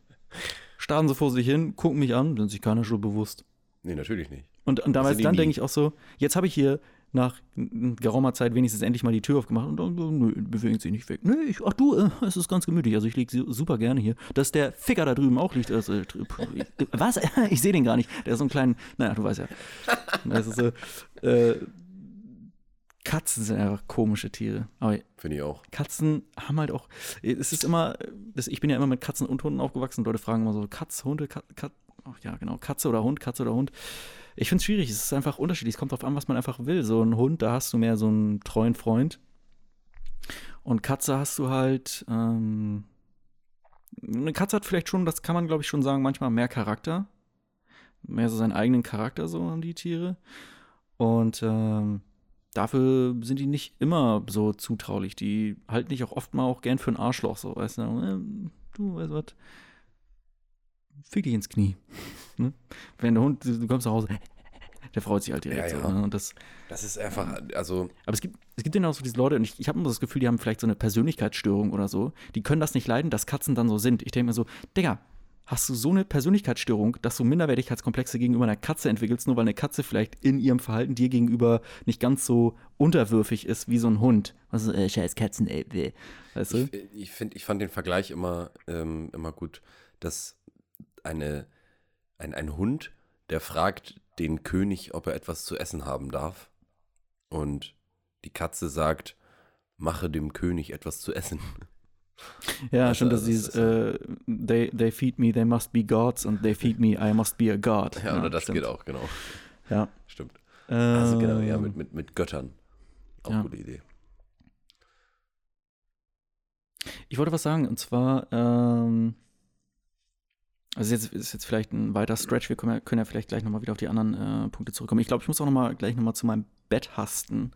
Starren so vor sich hin, gucken mich an, sind sich keiner schon bewusst. Nee, natürlich nicht. Und, und damals, dann denke ich auch so, jetzt habe ich hier nach geraumer Zeit wenigstens endlich mal die Tür aufgemacht und dann, nö, bewegt sich nicht weg. Nö, ich, ach du, äh, es ist ganz gemütlich. Also ich liege su- super gerne hier. Dass der Ficker da drüben auch liegt. Also, was? Ich sehe den gar nicht. Der ist so ein kleinen, naja, du weißt ja. Das ist so, äh, Katzen sind einfach komische Tiere. Aber Finde ich auch. Katzen haben halt auch, es ist immer, ich bin ja immer mit Katzen und Hunden aufgewachsen. Leute fragen immer so, Katz, Hunde, Kat, Kat, ach ja, genau, Katze oder Hund, Katze oder Hund. Ich finde es schwierig, es ist einfach unterschiedlich. Es kommt darauf an, was man einfach will. So ein Hund, da hast du mehr so einen treuen Freund. Und Katze hast du halt, ähm, eine Katze hat vielleicht schon, das kann man glaube ich schon sagen, manchmal mehr Charakter. Mehr so seinen eigenen Charakter, so haben die Tiere. Und ähm, dafür sind die nicht immer so zutraulich. Die halten dich auch oft mal auch gern für ein Arschloch, so, weißt du, ähm, du, weißt du was, fick dich ins Knie. ne? Wenn der Hund, du kommst nach Hause, der freut sich halt direkt Ja, so. ja. Ne? Und das, Das ist einfach, also, aber es gibt, es gibt ja auch so diese Leute, und ich, ich habe immer das Gefühl, die haben vielleicht so eine Persönlichkeitsstörung oder so. Die können das nicht leiden, dass Katzen dann so sind. Ich denke mir so, Digga, hast du so eine Persönlichkeitsstörung, dass du Minderwertigkeitskomplexe gegenüber einer Katze entwickelst, nur weil eine Katze vielleicht in ihrem Verhalten dir gegenüber nicht ganz so unterwürfig ist wie so ein Hund. Also, äh, scheiß Katzen, ey, weh. Weißt du? ich, ich, find, ich fand den Vergleich immer, ähm, immer gut, dass eine, ein, ein Hund, der fragt den König, ob er etwas zu essen haben darf. Und die Katze sagt, mache dem König etwas zu essen. Ja, Also, stimmt, dass das dieses, äh, they, they feed me, they must be gods und they feed me, I must be a god. Ja, oder das stimmt. geht auch, genau. Ja. Stimmt. Also genau, ja, mit, mit, mit Göttern. Auch ja. gute Idee. Ich wollte was sagen, und zwar, ähm, also jetzt ist jetzt vielleicht ein weiter Stretch, wir können ja, können ja vielleicht gleich nochmal wieder auf die anderen äh, Punkte zurückkommen. Ich glaube, ich muss auch noch mal gleich nochmal zu meinem Bett hasten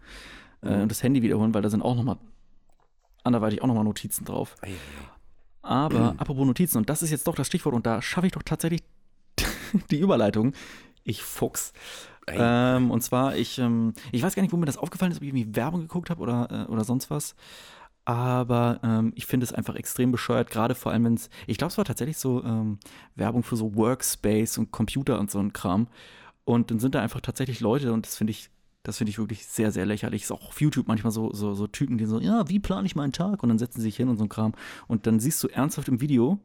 äh, Mhm. und das Handy wiederholen, weil da sind auch nochmal anderweitig auch nochmal Notizen drauf. Ei, ei, Aber apropos Notizen, und das ist jetzt doch das Stichwort, und da schaffe ich doch tatsächlich die Überleitung. Ich Fuchs. Ähm, und zwar, ich, ähm, ich weiß gar nicht, wo mir das aufgefallen ist, ob ich irgendwie Werbung geguckt habe oder, äh, oder sonst was. Aber ähm, ich finde es einfach extrem bescheuert, gerade vor allem, wenn es, ich glaube, es war tatsächlich so ähm, Werbung für so Workspace und Computer und so ein Kram. Und dann sind da einfach tatsächlich Leute und das finde ich, das finde ich wirklich sehr, sehr lächerlich. Ist auch auf YouTube manchmal so, so, so Typen, die so, ja, wie plane ich meinen Tag? Und dann setzen sie sich hin und so ein Kram. Und dann siehst du ernsthaft im Video,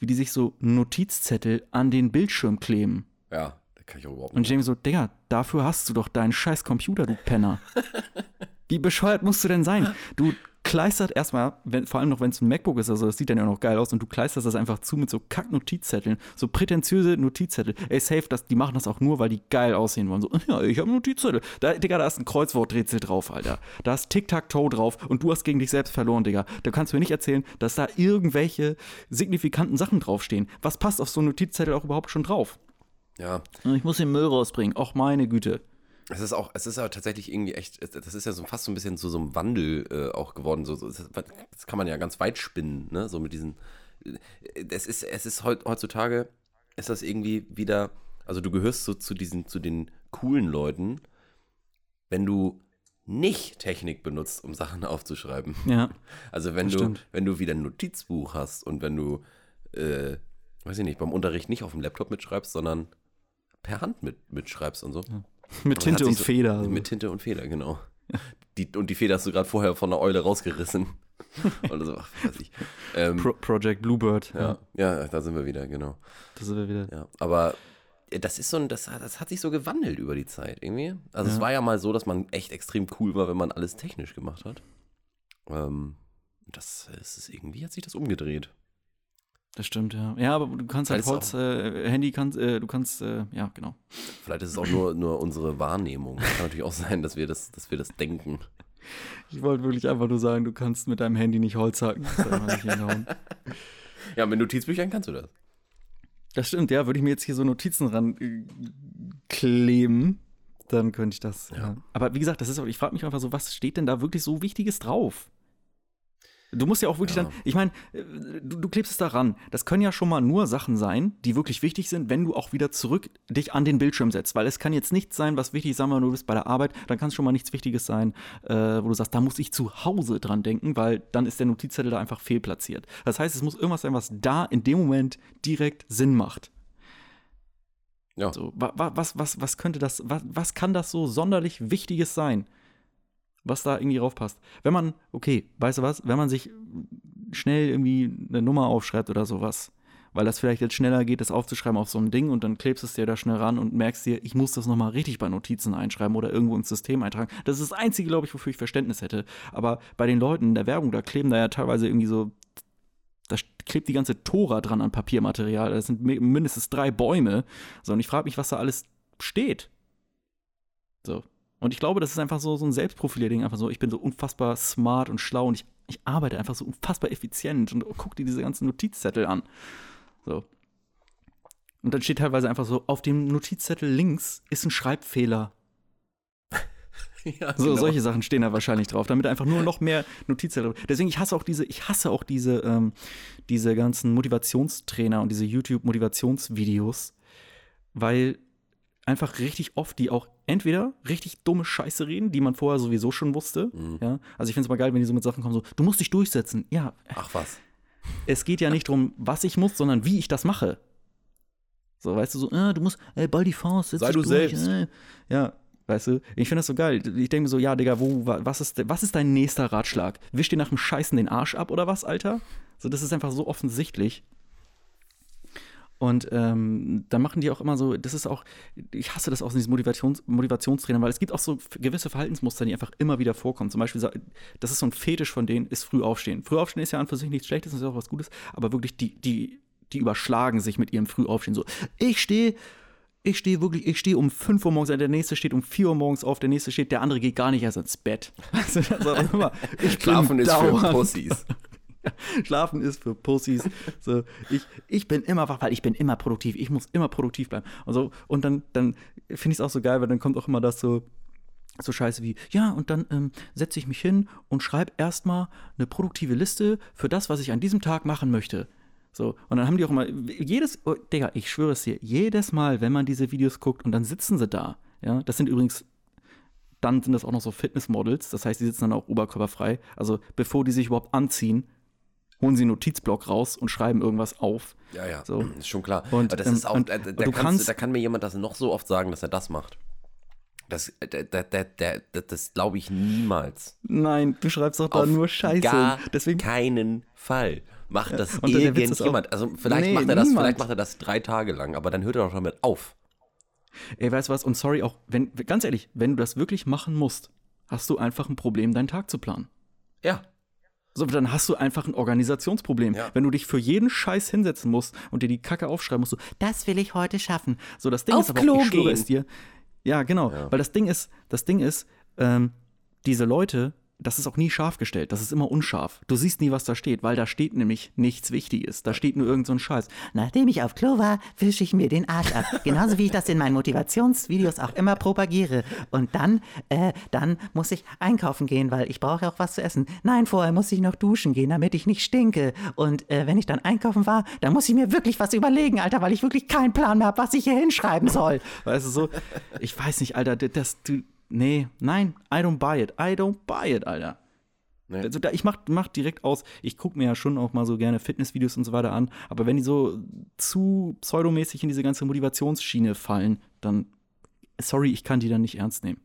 wie die sich so Notizzettel an den Bildschirm kleben. ja, da kann ich auch überhaupt Und ich denke mir so, Digga, dafür hast du doch deinen scheiß Computer, du Penner. Wie bescheuert musst du denn sein? Du kleisterst erstmal, wenn, vor allem noch wenn es ein MacBook ist, also das sieht dann ja noch geil aus und du kleisterst das einfach zu mit so Kack-Notizzetteln, so prätentiöse Notizzettel. Ey, safe, das, die machen das auch nur, weil die geil aussehen wollen. So, ja, ich habe einen Notizzettel. Da, Digga, da ist ein Kreuzworträtsel drauf, Alter. Da ist Tic-Tac-Toe drauf und du hast gegen dich selbst verloren, Digga. Da kannst du mir nicht erzählen, dass da irgendwelche signifikanten Sachen draufstehen. Was passt auf so einen Notizzettel auch überhaupt schon drauf? Ja, Ich muss den Müll rausbringen. Och, meine Güte. Es ist auch, es ist aber tatsächlich irgendwie echt, das ist ja so fast so ein bisschen zu so einem Wandel äh, auch geworden. So, so, das, kann man ja ganz weit spinnen, ne? So mit diesen. äh, Es ist, es ist heut, heutzutage, ist das irgendwie wieder, also du gehörst so zu diesen, zu den coolen Leuten, wenn du nicht Technik benutzt, um Sachen aufzuschreiben. Ja. Also wenn du, stimmt. wenn du wieder ein Notizbuch hast und wenn du, äh, weiß ich nicht, beim Unterricht nicht auf dem Laptop mitschreibst, sondern per Hand mit, mitschreibst und so. Mit Tinte und so- Feder. Mit Tinte und Feder, genau. Die, und die Feder hast du gerade vorher von der Eule rausgerissen. Oder so, weiß ich. Ähm, Pro Project Bluebird. ja, ja, da sind wir wieder, genau. Da sind wir wieder. Ja, aber äh, das ist so ein, das, das hat sich so gewandelt über die Zeit irgendwie. Also es Ja. war ja mal so, dass man echt extrem cool war, wenn man alles technisch gemacht hat. Ähm, das es ist irgendwie hat sich das umgedreht. Das stimmt, ja. Ja, aber du kannst halt Holz, äh, Handy kannst, äh, du kannst, äh, ja, genau. Vielleicht ist es auch nur, nur unsere Wahrnehmung. Kann natürlich auch sein, dass wir das, dass wir das denken. Ich wollte wirklich einfach nur sagen, du kannst mit deinem Handy nicht Holz hacken. Das. Ja, mit Notizbüchern kannst du das. das stimmt, ja. Würde ich mir jetzt hier so Notizen ran äh, kleben, dann könnte ich das. Ja. Ja. Aber wie gesagt, das ist ich frage mich einfach so, was steht denn da wirklich so Wichtiges drauf? Du musst ja auch wirklich Ja. dann, ich meine, äh, du, du klebst es daran. Das können ja schon mal nur Sachen sein, die wirklich wichtig sind, wenn du auch wieder zurück dich an den Bildschirm setzt. Weil es kann jetzt nichts sein, was wichtig ist, sagen wir du bist bei der Arbeit, dann kann es schon mal nichts Wichtiges sein, äh, wo du sagst, da muss ich zu Hause dran denken, weil dann ist der Notizzettel da einfach fehlplatziert. Das heißt, es muss irgendwas sein, was da in dem Moment direkt Sinn macht. Ja. So, wa, wa, was, was, was könnte das, was, was kann das so sonderlich Wichtiges sein, was da irgendwie raufpasst? Wenn man, okay, weißt du was, wenn man sich schnell irgendwie eine Nummer aufschreibt oder sowas, weil das vielleicht jetzt schneller geht, das aufzuschreiben auf so ein Ding und dann klebst es dir da schnell ran und merkst dir, ich muss das nochmal richtig bei Notizen einschreiben oder irgendwo ins System eintragen. Das ist das Einzige, glaube ich, wofür ich Verständnis hätte. Aber bei den Leuten in der Werbung, da kleben da ja teilweise irgendwie so da klebt die ganze Tora dran an Papiermaterial. Das sind mi- mindestens drei Bäume. So, und ich frage mich, was da alles steht. So. Und ich glaube, das ist einfach so, so ein Selbstprofilierding. Einfach so, ich bin so unfassbar smart und schlau und ich, ich arbeite einfach so unfassbar effizient und guck dir diese ganzen Notizzettel an. So. Und dann steht teilweise einfach so, auf dem Notizzettel links ist ein Schreibfehler. ja, So, genau. solche Sachen stehen da wahrscheinlich drauf, damit einfach nur noch mehr Notizzettel. Deswegen, ich hasse auch diese, ich hasse auch diese, ähm, diese ganzen Motivationstrainer und diese YouTube-Motivationsvideos, weil einfach richtig oft die auch entweder richtig dumme Scheiße reden, die man vorher sowieso schon wusste. Mhm. Ja, also ich finde es mal geil, wenn die so mit Sachen kommen, so, du musst dich durchsetzen. Ja, Ach was. es geht ja nicht darum, was ich muss, sondern wie ich das mache. So, weißt du, so, äh, du musst, ey, ball die Faust, setz Sei dich du durch, selbst. Äh. Ja, weißt du, ich finde das so geil. Ich denke mir so, ja, Digga, wo, wa- was ist, was ist dein nächster Ratschlag? Wisch dir nach dem Scheißen den Arsch ab oder was, Alter? So, das ist einfach so offensichtlich. Und ähm, dann machen die auch immer so, das ist auch, ich hasse das auch in diesen Motivations Motivationstrainern, weil es gibt auch so gewisse Verhaltensmuster, die einfach immer wieder vorkommen. Zum Beispiel, das ist so ein Fetisch von denen, ist früh aufstehen. Früh aufstehen ist ja an für sich nichts Schlechtes, das ist auch was Gutes, aber wirklich die, die, die überschlagen sich mit ihrem Frühaufstehen. So, ich stehe, ich stehe wirklich, ich stehe um 5 Uhr morgens, der nächste steht um 4 Uhr morgens auf, der nächste steht, der andere geht gar nicht erst ins Bett. Das ist immer, ich Schlafen ist für Pussys. Schlafen ist für Pussys. So, ich, ich bin immer wach, weil ich bin immer produktiv. Ich muss immer produktiv bleiben. Und, so, und dann, dann finde ich es auch so geil, weil dann kommt auch immer das so, so scheiße wie, ja, und dann ähm, setze ich mich hin und schreibe erstmal eine produktive Liste für das, was ich an diesem Tag machen möchte. So, und dann haben die auch immer, jedes, oh, Digga, ich schwöre es dir, jedes Mal, wenn man diese Videos guckt und dann sitzen sie da, ja, das sind übrigens, dann sind das auch noch so Fitnessmodels, das heißt, die sitzen dann auch oberkörperfrei, also bevor die sich überhaupt anziehen, holen sie einen Notizblock raus und schreiben irgendwas auf. Ja, ja, So. ist schon klar. Und, Aber das ähm, ist auch, und- da, und da, du kannst, da kann mir jemand das noch so oft sagen, dass er das macht. Das, da, da, da, da, das, das glaube ich niemals. Nein, du schreibst doch da Auf nur Scheiße. Gar Deswegen, keinen Fall. Macht das auch- irgendjemand. Also vielleicht Nee, macht er das, niemand. vielleicht macht er das drei Tage lang, aber dann hört er doch damit auf. ey, weißt du was? Und sorry auch, wenn, ganz ehrlich, wenn du das wirklich machen musst, hast du einfach ein Problem, deinen Tag zu planen. Ja. So, dann hast du einfach ein Organisationsproblem. Ja. Wenn du dich für jeden Scheiß hinsetzen musst und dir die Kacke aufschreiben musst, so, das will ich heute schaffen. So, das Ding Auf ist aber Klo auch, ich schwöre es dir. Ja, genau. Ja. Weil das Ding ist, das Ding ist, ähm, diese Leute, das ist auch nie scharf gestellt. Das ist immer unscharf. Du siehst nie, was da steht, weil da steht nämlich nichts Wichtiges. Da steht nur irgend so ein Scheiß. Nachdem ich auf Klo war, wische ich mir den Arsch ab. Genauso wie ich das in meinen Motivationsvideos auch immer propagiere. Und dann, äh, dann muss ich einkaufen gehen, weil ich brauche ja auch was zu essen. Nein, vorher muss ich noch duschen gehen, damit ich nicht stinke. Und äh, wenn ich dann einkaufen war, dann muss ich mir wirklich was überlegen, Alter, weil ich wirklich keinen Plan mehr habe, was ich hier hinschreiben soll. Weißt du so, ich weiß nicht, Alter, das, du, nee, nein, I don't buy it, I don't buy it, Alter. Nee. Also da, ich mach, mach direkt aus, ich gucke mir ja schon auch mal so gerne Fitnessvideos und so weiter an, aber wenn die so zu pseudomäßig in diese ganze Motivationsschiene fallen, dann, sorry, ich kann die dann nicht ernst nehmen.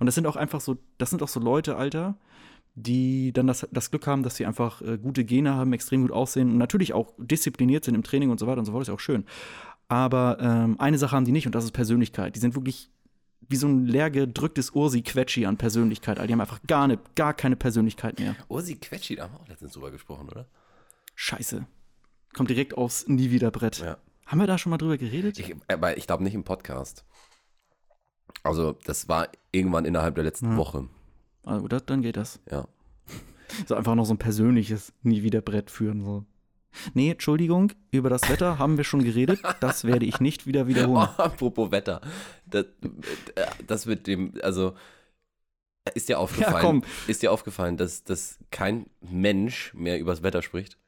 Und das sind auch einfach so, das sind auch so Leute, Alter, die dann das, das Glück haben, dass sie einfach äh, gute Gene haben, extrem gut aussehen und natürlich auch diszipliniert sind im Training und so weiter und so fort, ist ja auch schön. Aber ähm, eine Sache haben die nicht und das ist Persönlichkeit. Die sind wirklich wie so ein leer gedrücktes Ursi-Quetschi an Persönlichkeit. Die haben einfach gar, ne, gar keine Persönlichkeit mehr. Ursi Quetschi, da haben wir auch letztens drüber gesprochen, oder? Scheiße. Kommt direkt aufs Nie wieder Brett. Ja. Haben wir da schon mal drüber geredet? Ich, aber ich glaube nicht im Podcast. Also, das war irgendwann innerhalb der letzten Woche. Also, das, dann geht das. Ja. So einfach noch so ein persönliches Nie wieder Brett führen. So. Nee, Entschuldigung, über das Wetter haben wir schon geredet. Das werde ich nicht wieder Oh, wiederholen. apropos Wetter. Das, das mit dem, also, ist dir aufgefallen, komm. ist dir aufgefallen, dass, dass kein Mensch mehr übers Wetter spricht?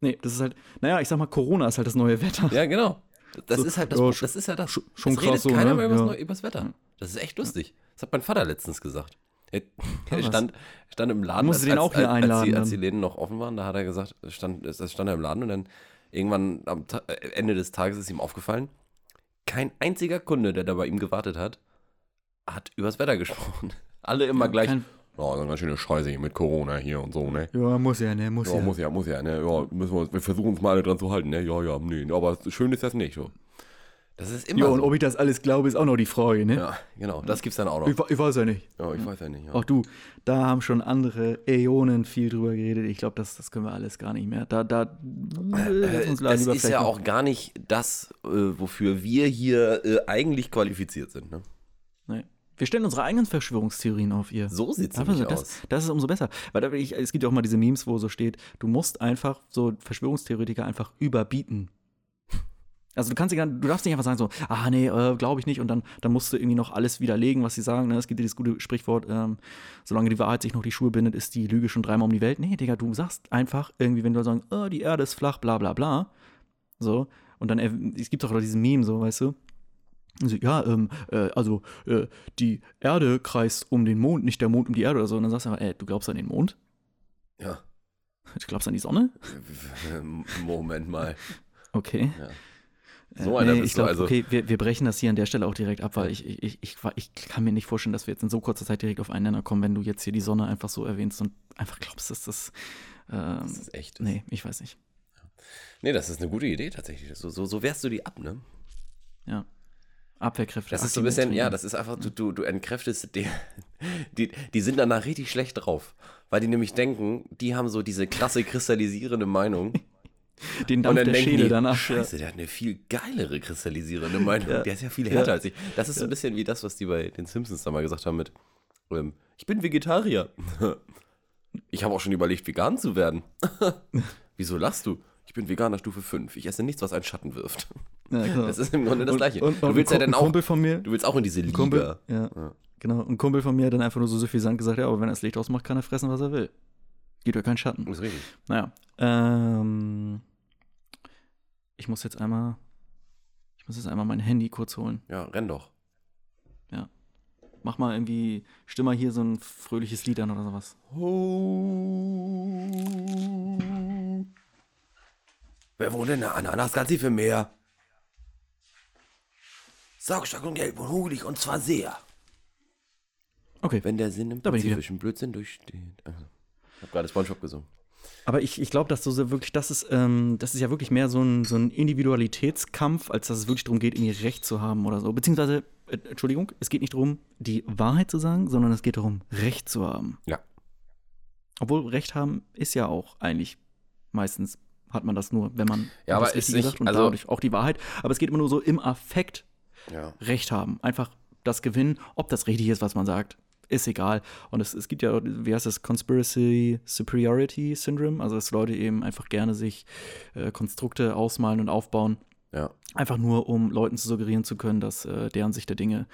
Nee, das ist halt, naja, ich sag mal, Corona ist halt das neue Wetter. Ja, genau. Das So, ist halt das, ja, das ist ja das. schon Es krass redet so, keiner ne? mehr übers, Ja. Neu- übers Wetter. Das ist echt lustig. Das hat mein Vater letztens gesagt. Er, er stand, stand im Laden, du den auch hier als, als, einladen die, als die. Läden noch offen waren, da hat er gesagt, es stand, stand er im Laden und dann irgendwann am Ta äh, Ende des Tages ist ihm aufgefallen, kein einziger Kunde, der da bei ihm gewartet hat, hat übers Wetter gesprochen. Alle immer gleich, kein- oh, so eine schöne Scheiße hier mit Corona hier und so, ne? Ja, muss ja, ne, muss Ja, muss ja, muss ja, ne? Ja, müssen wir, wir versuchen uns mal alle dran zu halten, ne? Ja, ja, nee, aber schön ist das nicht so. Das ist immer Ja, und so. ob ich das alles glaube, ist auch noch die Frage, ne? Ja, genau, das gibt's dann auch noch. Ich, ich weiß ja nicht. Ja, ich weiß ja nicht. Ja. Auch du, da haben schon andere Äonen viel drüber geredet. Ich glaube, das, das können wir alles gar nicht mehr. Da, da, äh, uns das lieber ist ja auch gar nicht das, äh, wofür wir hier äh, eigentlich qualifiziert sind. Ne? Nee. Wir stellen unsere eigenen Verschwörungstheorien auf, ihr. So sieht's Einfach so, nämlich das, aus. das ist umso besser. Weil da, ich, es gibt ja auch mal diese Memes, wo so steht, du musst einfach so Verschwörungstheoretiker einfach überbieten. Also du kannst du darfst nicht einfach sagen so, ah nee, äh, glaube ich nicht und dann, dann musst du irgendwie noch alles widerlegen, was sie sagen. Ne? Es gibt ja dieses gute Sprichwort, ähm, solange die Wahrheit sich noch die Schuhe bindet, ist die Lüge schon dreimal um die Welt. Nee, Digga, du sagst einfach irgendwie, wenn du sagst, oh, die Erde ist flach, bla bla bla. So, und dann, erw- es gibt doch diesen Meme so, weißt du, so, ja, ähm, äh, also äh, die Erde kreist um den Mond, nicht der Mond um die Erde oder so. Und dann sagst du einfach, ey, du glaubst an den Mond? Ja. Du glaubst an die Sonne? Moment mal. Okay. So Äh, einer nee, ich glaube, also. okay, wir, wir brechen das hier an der Stelle auch direkt ab, weil ich, ich, ich, ich, kann mir nicht vorstellen, dass wir jetzt in so kurzer Zeit direkt auf einen Nenner kommen, wenn du jetzt hier die Sonne einfach so erwähnst und einfach glaubst, dass das. Ähm, Das ist echt. nee, ich weiß nicht. Nee, das ist eine gute Idee tatsächlich. So, so, so wehrst du die ab, ne? Ja. Abwehrkräfte. Das ist so ein bisschen, ja, das ist einfach, du, du, du entkräftest die, die, die sind danach richtig schlecht drauf. Weil die nämlich denken, die haben so diese klasse kristallisierende Meinung. Den Und Dampf dann der Schädel die, danach. Scheiße, der hat eine viel geilere kristallisierende Meinung. Ja. Der ist ja viel härter Ja. als ich. Das ist so ein bisschen wie das, was die bei den Simpsons da mal gesagt haben mit, ähm, ich bin Vegetarier. Ich habe auch schon überlegt, vegan zu werden. Wieso lachst du? Ich bin Veganer Stufe 5. Ich esse nichts, was einen Schatten wirft. Ja, genau. Das ist im Grunde das Gleiche. und- du und willst ja dann auch, Kumpel von mir, du willst auch in diese Liga. Kumpel, ja, Ja. genau. Ein Kumpel von mir hat dann einfach nur so suffisant gesagt, ja, aber wenn er das Licht ausmacht, kann er fressen, was er will. Gibt ja keinen Schatten. Ist richtig. Naja. Ähm, ich muss jetzt einmal, ich muss jetzt einmal mein Handy kurz holen. Ja, renn doch. Mach mal irgendwie, stimm mal hier so ein fröhliches Lied an oder sowas. Wer wohnt in der Ananas ganz für mehr? Saugstark und gelb und hugelig und zwar sehr. Okay. Wenn der Sinn im Da bin ich wieder. pazifischen Blödsinn durchsteht. Also, ich habe gerade Spongebob gesungen. Aber ich, ich glaube, dass du so wirklich, das ist, ähm, das ist ja wirklich mehr so ein, so ein Individualitätskampf, als dass es wirklich darum geht, irgendwie Recht zu haben oder so. Beziehungsweise, äh, Entschuldigung, es geht nicht darum, die Wahrheit zu sagen, sondern es geht darum, Recht zu haben. Ja. Obwohl Recht haben ist ja auch eigentlich meistens hat man das nur, wenn man Ja, aber das ist nicht- sagt und also- dadurch auch die Wahrheit. Aber es geht immer nur so im Affekt Ja. Recht haben. Einfach das Gewinnen, ob das richtig ist, was man sagt, ist egal. Und es, es gibt ja, wie heißt das, Conspiracy Superiority Syndrome, also dass Leute eben einfach gerne sich äh, Konstrukte ausmalen und aufbauen, Ja. einfach nur um Leuten zu suggerieren zu können, dass äh, deren Sicht der Dinge,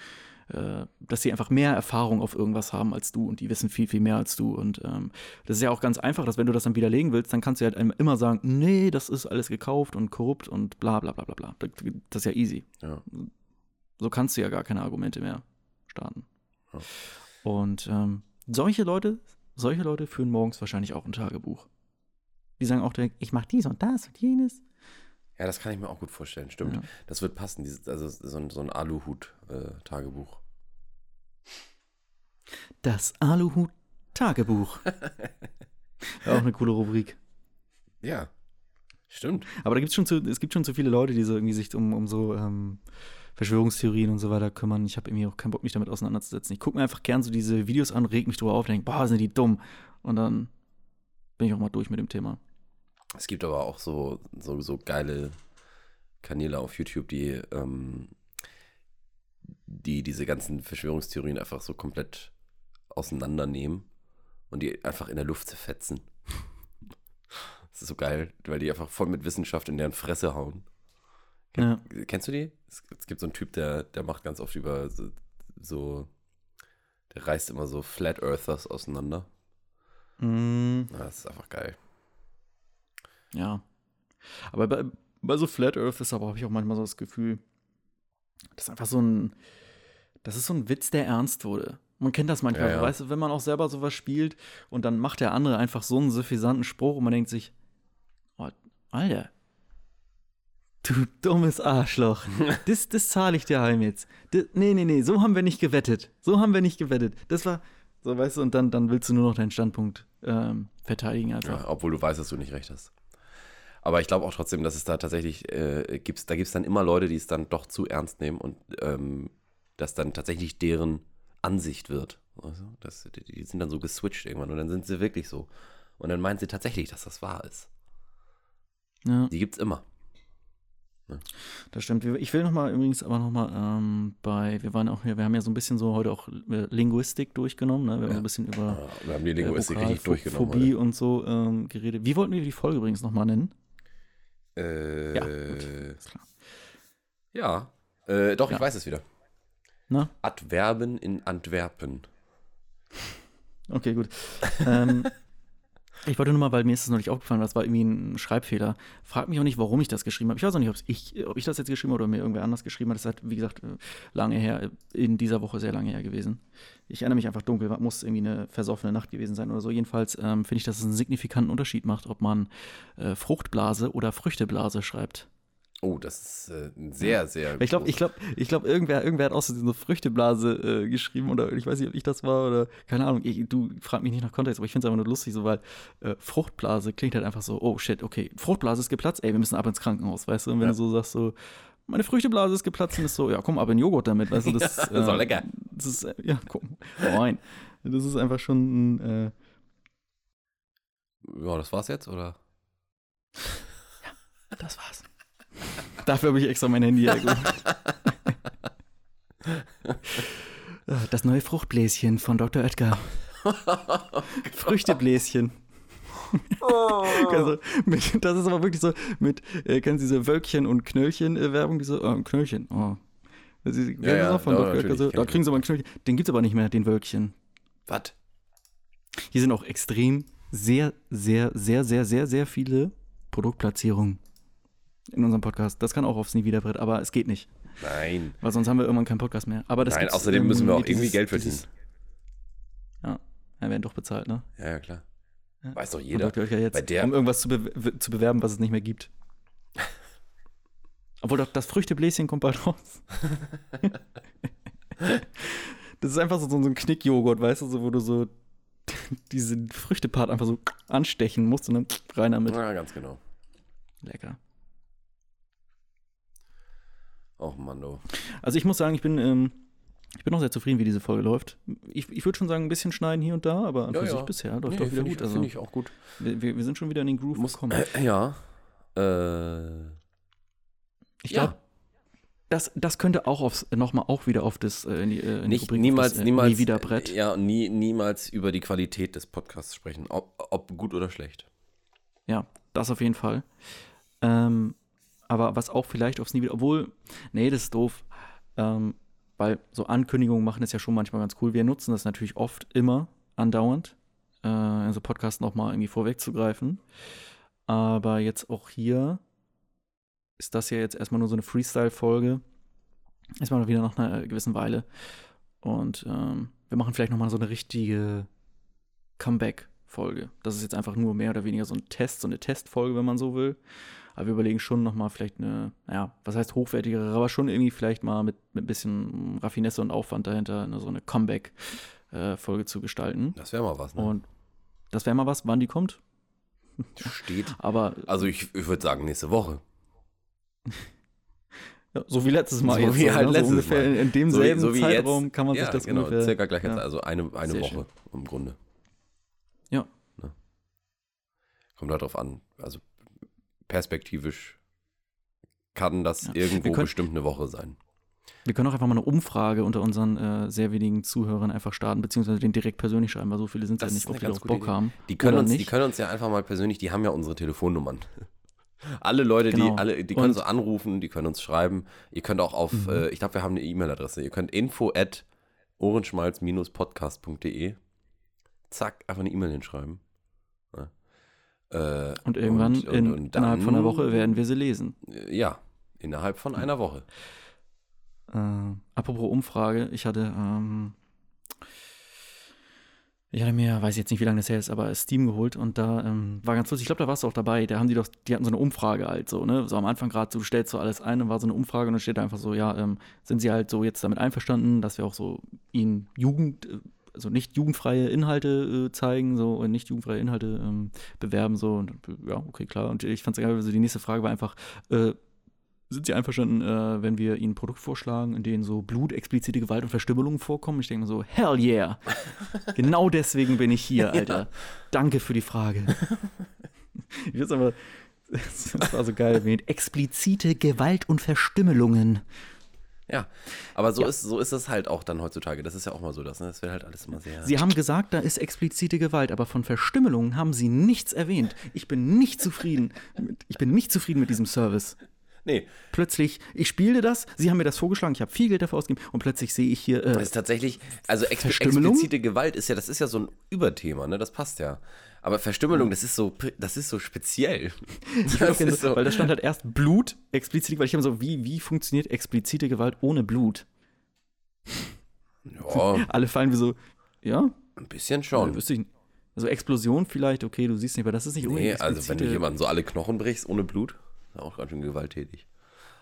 äh, dass sie einfach mehr Erfahrung auf irgendwas haben als du und die wissen viel, viel mehr als du. Und ähm, das ist ja auch ganz einfach, dass wenn du das dann widerlegen willst, dann kannst du halt einem immer sagen, nee, das ist alles gekauft und korrupt und bla bla bla bla bla. Das das ist ja easy Ja. so kannst du ja gar keine Argumente mehr starten. Ja. Und ähm, solche Leute, solche Leute führen morgens wahrscheinlich auch ein Tagebuch. Die sagen auch direkt, ich mache dies und das und jenes. Ja, das kann ich mir auch gut vorstellen, stimmt. Ja. Das wird passen, dieses, also so ein, so ein Aluhut-Tagebuch. Das Aluhut-Tagebuch. auch eine coole Rubrik. Ja. Stimmt. Aber da gibt's schon zu, es gibt schon zu viele Leute, die so irgendwie sich um, um so ähm, Verschwörungstheorien und so weiter kümmern. Ich habe irgendwie auch keinen Bock, mich damit auseinanderzusetzen. Ich gucke mir einfach gern so diese Videos an, reg mich drüber auf, denke, boah, sind die dumm. Und dann bin ich auch mal durch mit dem Thema. Es gibt aber auch so, so, so geile Kanäle auf YouTube, die, ähm, die diese ganzen Verschwörungstheorien einfach so komplett auseinandernehmen und die einfach in der Luft zerfetzen. Das ist so geil, weil die einfach voll mit Wissenschaft in deren Fresse hauen. Ja. Kennst du die? Es, es gibt so einen Typ, der, der macht ganz oft über so, so der reißt immer so Flat Earthers auseinander. Mm, Ja, Das ist einfach geil. ja. Aber bei, bei so Flat Earth ist aber habe ich auch manchmal so das Gefühl, das ist einfach so ein, das ist so ein Witz, der ernst wurde. Man kennt das manchmal, Ja, ja. weißt du, wenn man auch selber sowas spielt und dann macht der andere einfach so einen suffisanten Spruch und man denkt sich, Alter, du dummes Arschloch, das, das zahle ich dir heim jetzt. Das, nee, nee, nee, so haben wir nicht gewettet. So haben wir nicht gewettet. Das war, so weißt du, und dann, dann willst du nur noch deinen Standpunkt ähm, verteidigen einfach. Ja, obwohl du weißt, dass du nicht recht hast. Aber ich glaube auch trotzdem, dass es da tatsächlich, äh, gibt's, da gibt es dann immer Leute, die es dann doch zu ernst nehmen und ähm, dass dann tatsächlich deren Ansicht wird. Also, das, die, die sind dann so geswitcht irgendwann und dann sind sie wirklich so. Und dann meinen sie tatsächlich, dass das wahr ist. Ja. Die gibt es immer. Das stimmt. Ich will noch mal übrigens aber noch mal ähm, bei, wir waren auch hier, wir haben ja so ein bisschen so heute auch äh, Linguistik durchgenommen, ne? Wir haben Ja. so ein bisschen über Ja, wir haben die äh, Linguistik richtig durchgenommen. Phobie und so ähm, geredet. Wie wollten wir die Folge übrigens noch mal nennen? Äh, Ja, gut, klar. Ja. Äh, doch, Ja. ich weiß es wieder. Na? Adverben in Antwerpen. Okay, gut. ähm, ich wollte nur mal, weil mir ist das noch nicht aufgefallen, das war irgendwie ein Schreibfehler. Frag mich auch nicht, warum ich das geschrieben habe. Ich weiß auch nicht, ich, ob ich das jetzt geschrieben habe oder mir irgendwer anders geschrieben hat. Das ist halt, wie gesagt, lange her, in dieser Woche sehr lange her gewesen. Ich erinnere mich einfach dunkel, muss irgendwie eine versoffene Nacht gewesen sein oder so. Jedenfalls ähm, finde ich, dass es einen signifikanten Unterschied macht, ob man äh, Fruchtblase oder Früchteblase schreibt. Oh, das ist äh, ein sehr, sehr. Ich glaube, ich glaube, ich glaube, irgendwer, irgendwer hat auch so eine Früchteblase äh, geschrieben oder ich weiß nicht, ob ich das war oder keine Ahnung. Ich, du frag mich nicht nach Kontext, aber ich finde es einfach nur lustig, so weil äh, Fruchtblase klingt halt einfach so, oh shit, okay, Fruchtblase ist geplatzt, ey, wir müssen ab ins Krankenhaus, weißt du? Und wenn Ja. du so sagst, so, meine Früchteblase ist geplatzt, dann ist so, ja, komm, ab in Joghurt damit, weißt du? Das, Ja, das ist auch lecker. Das ist, äh, ja, komm, rein. Das ist einfach schon ein, äh, Ja, das war's jetzt, oder? das war's. Dafür habe ich extra mein Handy hergeholt. Äh, Das neue Fruchtbläschen von Dr. Oetker. Früchtebläschen. also, mit, das ist aber wirklich so mit, äh, kennen Sie diese Wölkchen und Knöllchen-Werbung? diese, oh, ein Knöllchen, oh. Ist, Ja, ja, von ja, Dr. Oetker natürlich, so, kenn da kriegen Sie mal ein Knöllchen. Den gibt es aber nicht mehr, den Wölkchen. Was? Hier sind auch extrem sehr, sehr, sehr, sehr, sehr, sehr viele Produktplatzierungen in unserem Podcast. Das kann auch aufs Nie wieder Brett, aber es geht nicht, Nein. weil sonst haben wir irgendwann keinen Podcast mehr. Aber das Nein, außerdem müssen wir auch dieses- irgendwie Geld verdienen. dieses- Ja, wir werden doch bezahlt, ne? Ja, ja, klar. Ja. Weiß doch jeder. Dr. Oetker jetzt, Bei der- um irgendwas zu, be zu bewerben, was es nicht mehr gibt. Obwohl doch das Früchtebläschen kommt bald raus. das ist einfach so, so ein Knickjoghurt, weißt du, so, wo du so diesen Früchtepart einfach so anstechen musst und dann rein damit. Ja, ganz genau. Lecker. Oh Mann, du. Also ich muss sagen, ich bin, ähm, ich bin auch sehr zufrieden, wie diese Folge läuft. Ich, ich würde schon sagen, ein bisschen schneiden hier und da, aber an Ja, für ja. sich bisher läuft Nee, doch wieder finde gut. ich, Also find ich auch gut. wir, wir sind schon wieder in den Groove Muss, gekommen. äh, ja. Äh, Ich ja. glaube, das, das könnte auch aufs, nochmal auch wieder auf das äh, in die, äh, in nicht, niemals, das, äh, niemals. Nie wieder Brett. Ja, nie, niemals über die Qualität des Podcasts sprechen. Ob, ob gut oder schlecht. Ja, das auf jeden Fall. Ähm, aber was auch vielleicht aufs Nie obwohl, nee, das ist doof, ähm, weil so Ankündigungen machen es ja schon manchmal ganz cool. Wir nutzen das natürlich oft immer andauernd, äh, also Podcast nochmal irgendwie vorwegzugreifen. Aber jetzt auch hier ist das ja jetzt erstmal nur so eine Freestyle-Folge. Erstmal wieder nach einer gewissen Weile. Und ähm, wir machen vielleicht nochmal so eine richtige Comeback-Folge. Das ist jetzt einfach nur mehr oder weniger so ein Test, so eine Testfolge, wenn man so will. Aber wir überlegen schon nochmal vielleicht eine, ja, was heißt hochwertigere, aber schon irgendwie vielleicht mal mit, mit ein bisschen Raffinesse und Aufwand dahinter, ne, so eine äh, Folge zu gestalten. Das wäre mal was, ne? Und das wäre mal was, wann die kommt. Steht. Aber Also ich, ich würde sagen, nächste Woche. ja, so wie letztes Mal So jetzt. wie halt ne? letztes so ungefähr Mal. in, So demselben so wie Zeitraum jetzt. kann man ja, sich das genau, ungefähr. circa gleich ja. also eine, eine Sehr Woche im Grunde. Ja. Ne? Kommt halt drauf an. Also perspektivisch kann das Ja. irgendwo können- bestimmt eine Woche sein. Wir können auch einfach mal eine Umfrage unter unseren äh, sehr wenigen Zuhörern einfach starten, beziehungsweise den direkt persönlich schreiben, weil so viele sind es ja nicht, ob die darauf Bock Idee. haben. Die können, uns, die nicht. können uns ja einfach mal persönlich, die haben ja unsere Telefonnummern. Alle Leute, Genau. die, alle, die können so anrufen, die können uns schreiben. Ihr könnt auch auf, Mhm. äh, ich glaube, wir haben eine E-Mail-Adresse. Ihr könnt info at ohrenschmalz-podcast.de zack, einfach eine E-Mail hinschreiben. Äh, Und irgendwann und- und- in, und innerhalb von einer dann- Woche werden wir sie lesen. äh, ja, innerhalb von einer Woche. Äh, apropos Umfrage, ich hatte, ähm, ich hatte mir, weiß jetzt nicht, wie lange das her ist, aber Steam geholt und da ähm, war ganz lustig, ich glaube, da warst du auch dabei, da haben die doch, die hatten so eine Umfrage halt so, ne, so am Anfang gerade, so, du stellst so alles ein, dann war so eine Umfrage und dann steht da einfach so, ja, ähm, sind sie halt so jetzt damit einverstanden, dass wir auch so ihnen Jugend, äh, also nicht jugendfreie Inhalte äh, zeigen, so, und nicht jugendfreie Inhalte ähm, bewerben, so, und äh, ja, okay, klar, und ich fand es egal, also die nächste Frage war einfach, äh, sind Sie einverstanden, äh, wenn wir Ihnen ein Produkt vorschlagen, in denen so Blut, explizite Gewalt und Verstümmelungen vorkommen? Ich denke mir so, hell yeah. genau deswegen bin ich hier, Alter. Danke für die Frage. ich finde aber, das war so geil, mit explizite Gewalt und Verstümmelungen. Ja, aber so, Ja. ist, so ist es halt auch dann heutzutage. Das ist ja auch mal so, das, ne? das wird halt alles immer sehr. Sie haben gesagt, da ist explizite Gewalt, aber von Verstümmelungen haben Sie nichts erwähnt. Ich bin nicht zufrieden. Mit, ich bin nicht zufrieden mit diesem Service. nee, Plötzlich, ich spielte das, Sie haben mir das vorgeschlagen, ich habe viel Geld dafür ausgegeben und plötzlich sehe ich hier, Das äh, ist tatsächlich, also explizite Gewalt ist ja, das ist ja so ein Überthema, ne? Das passt ja. Aber Verstümmelung, das ist so, das ist so speziell. Das ist so, Weil da stand halt erst Blut, explizit, weil ich habe so, wie, wie funktioniert explizite Gewalt ohne Blut? ja, Alle fallen wie so, ja, ein bisschen schon. wüsste ich. Also Explosion vielleicht, okay, du siehst nicht, aber das ist nicht Nee, also wenn du jemanden so alle Knochen brichst ohne Blut, ist auch ganz schön gewalttätig.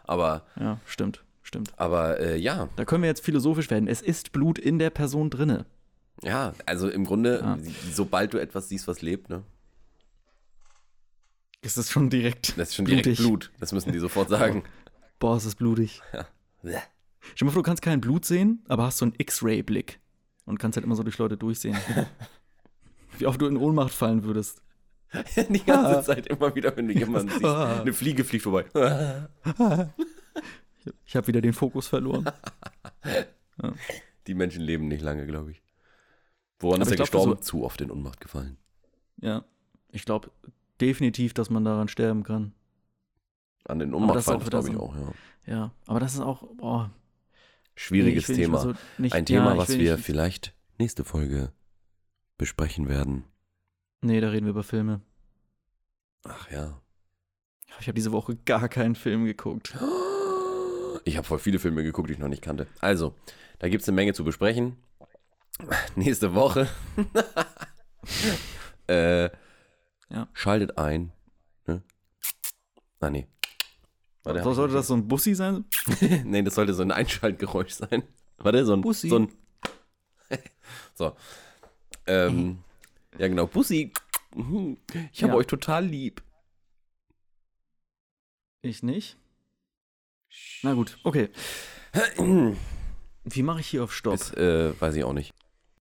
Aber, Ja, stimmt, stimmt. aber äh, ja, Da können wir jetzt philosophisch werden. Es ist Blut in der Person drinne. Ja, also im Grunde, Ja. sobald du etwas siehst, was lebt, ne? Es ist schon direkt. Das ist schon direkt Blutig. Blut. Das müssen die sofort sagen. Boah, es ist blutig. Bleh. Stell dir mal vor, du kannst kein Blut sehen, aber hast so einen X-Ray-Blick und kannst halt immer so durch Leute durchsehen. Wie oft du in Ohnmacht fallen würdest. Die ganze Zeit immer wieder, wenn du jemanden siehst. Ah. Eine Fliege fliegt vorbei. Ich habe wieder den Fokus verloren. Die Menschen leben nicht lange, glaube ich. Woran Aber ist er ich glaub, gestorben? so- Zu oft in Unmacht gefallen. Ja. Ich glaube definitiv, dass man daran sterben kann. An den Aber Unmacht das ist fallen, auch das wieder glaube ich auch, ja. Ja, aber das ist auch, boah. Schwieriges nee, Thema. so- nicht- Ein Thema, ja, was wir nicht- vielleicht nächste Folge besprechen werden. Nee, da reden wir über Filme. Ach ja. Ich habe diese Woche gar keinen Film geguckt. Ich habe voll viele Filme geguckt, die ich noch nicht kannte. Also, da gibt es eine Menge zu besprechen. Nächste Woche. äh, Ja. Schaltet ein. Ne? Ah, nee. Warte, So, sollte das so ein Bussi sein? nee, das sollte so ein Einschaltgeräusch sein. Warte, so ein. Bussi. So ein so. Ähm, ja, genau. Bussi. Ich habe Ja. euch total lieb. Ich nicht. Na gut, okay. Wie mache ich hier auf Stopp? Bis, äh, weiß ich auch nicht.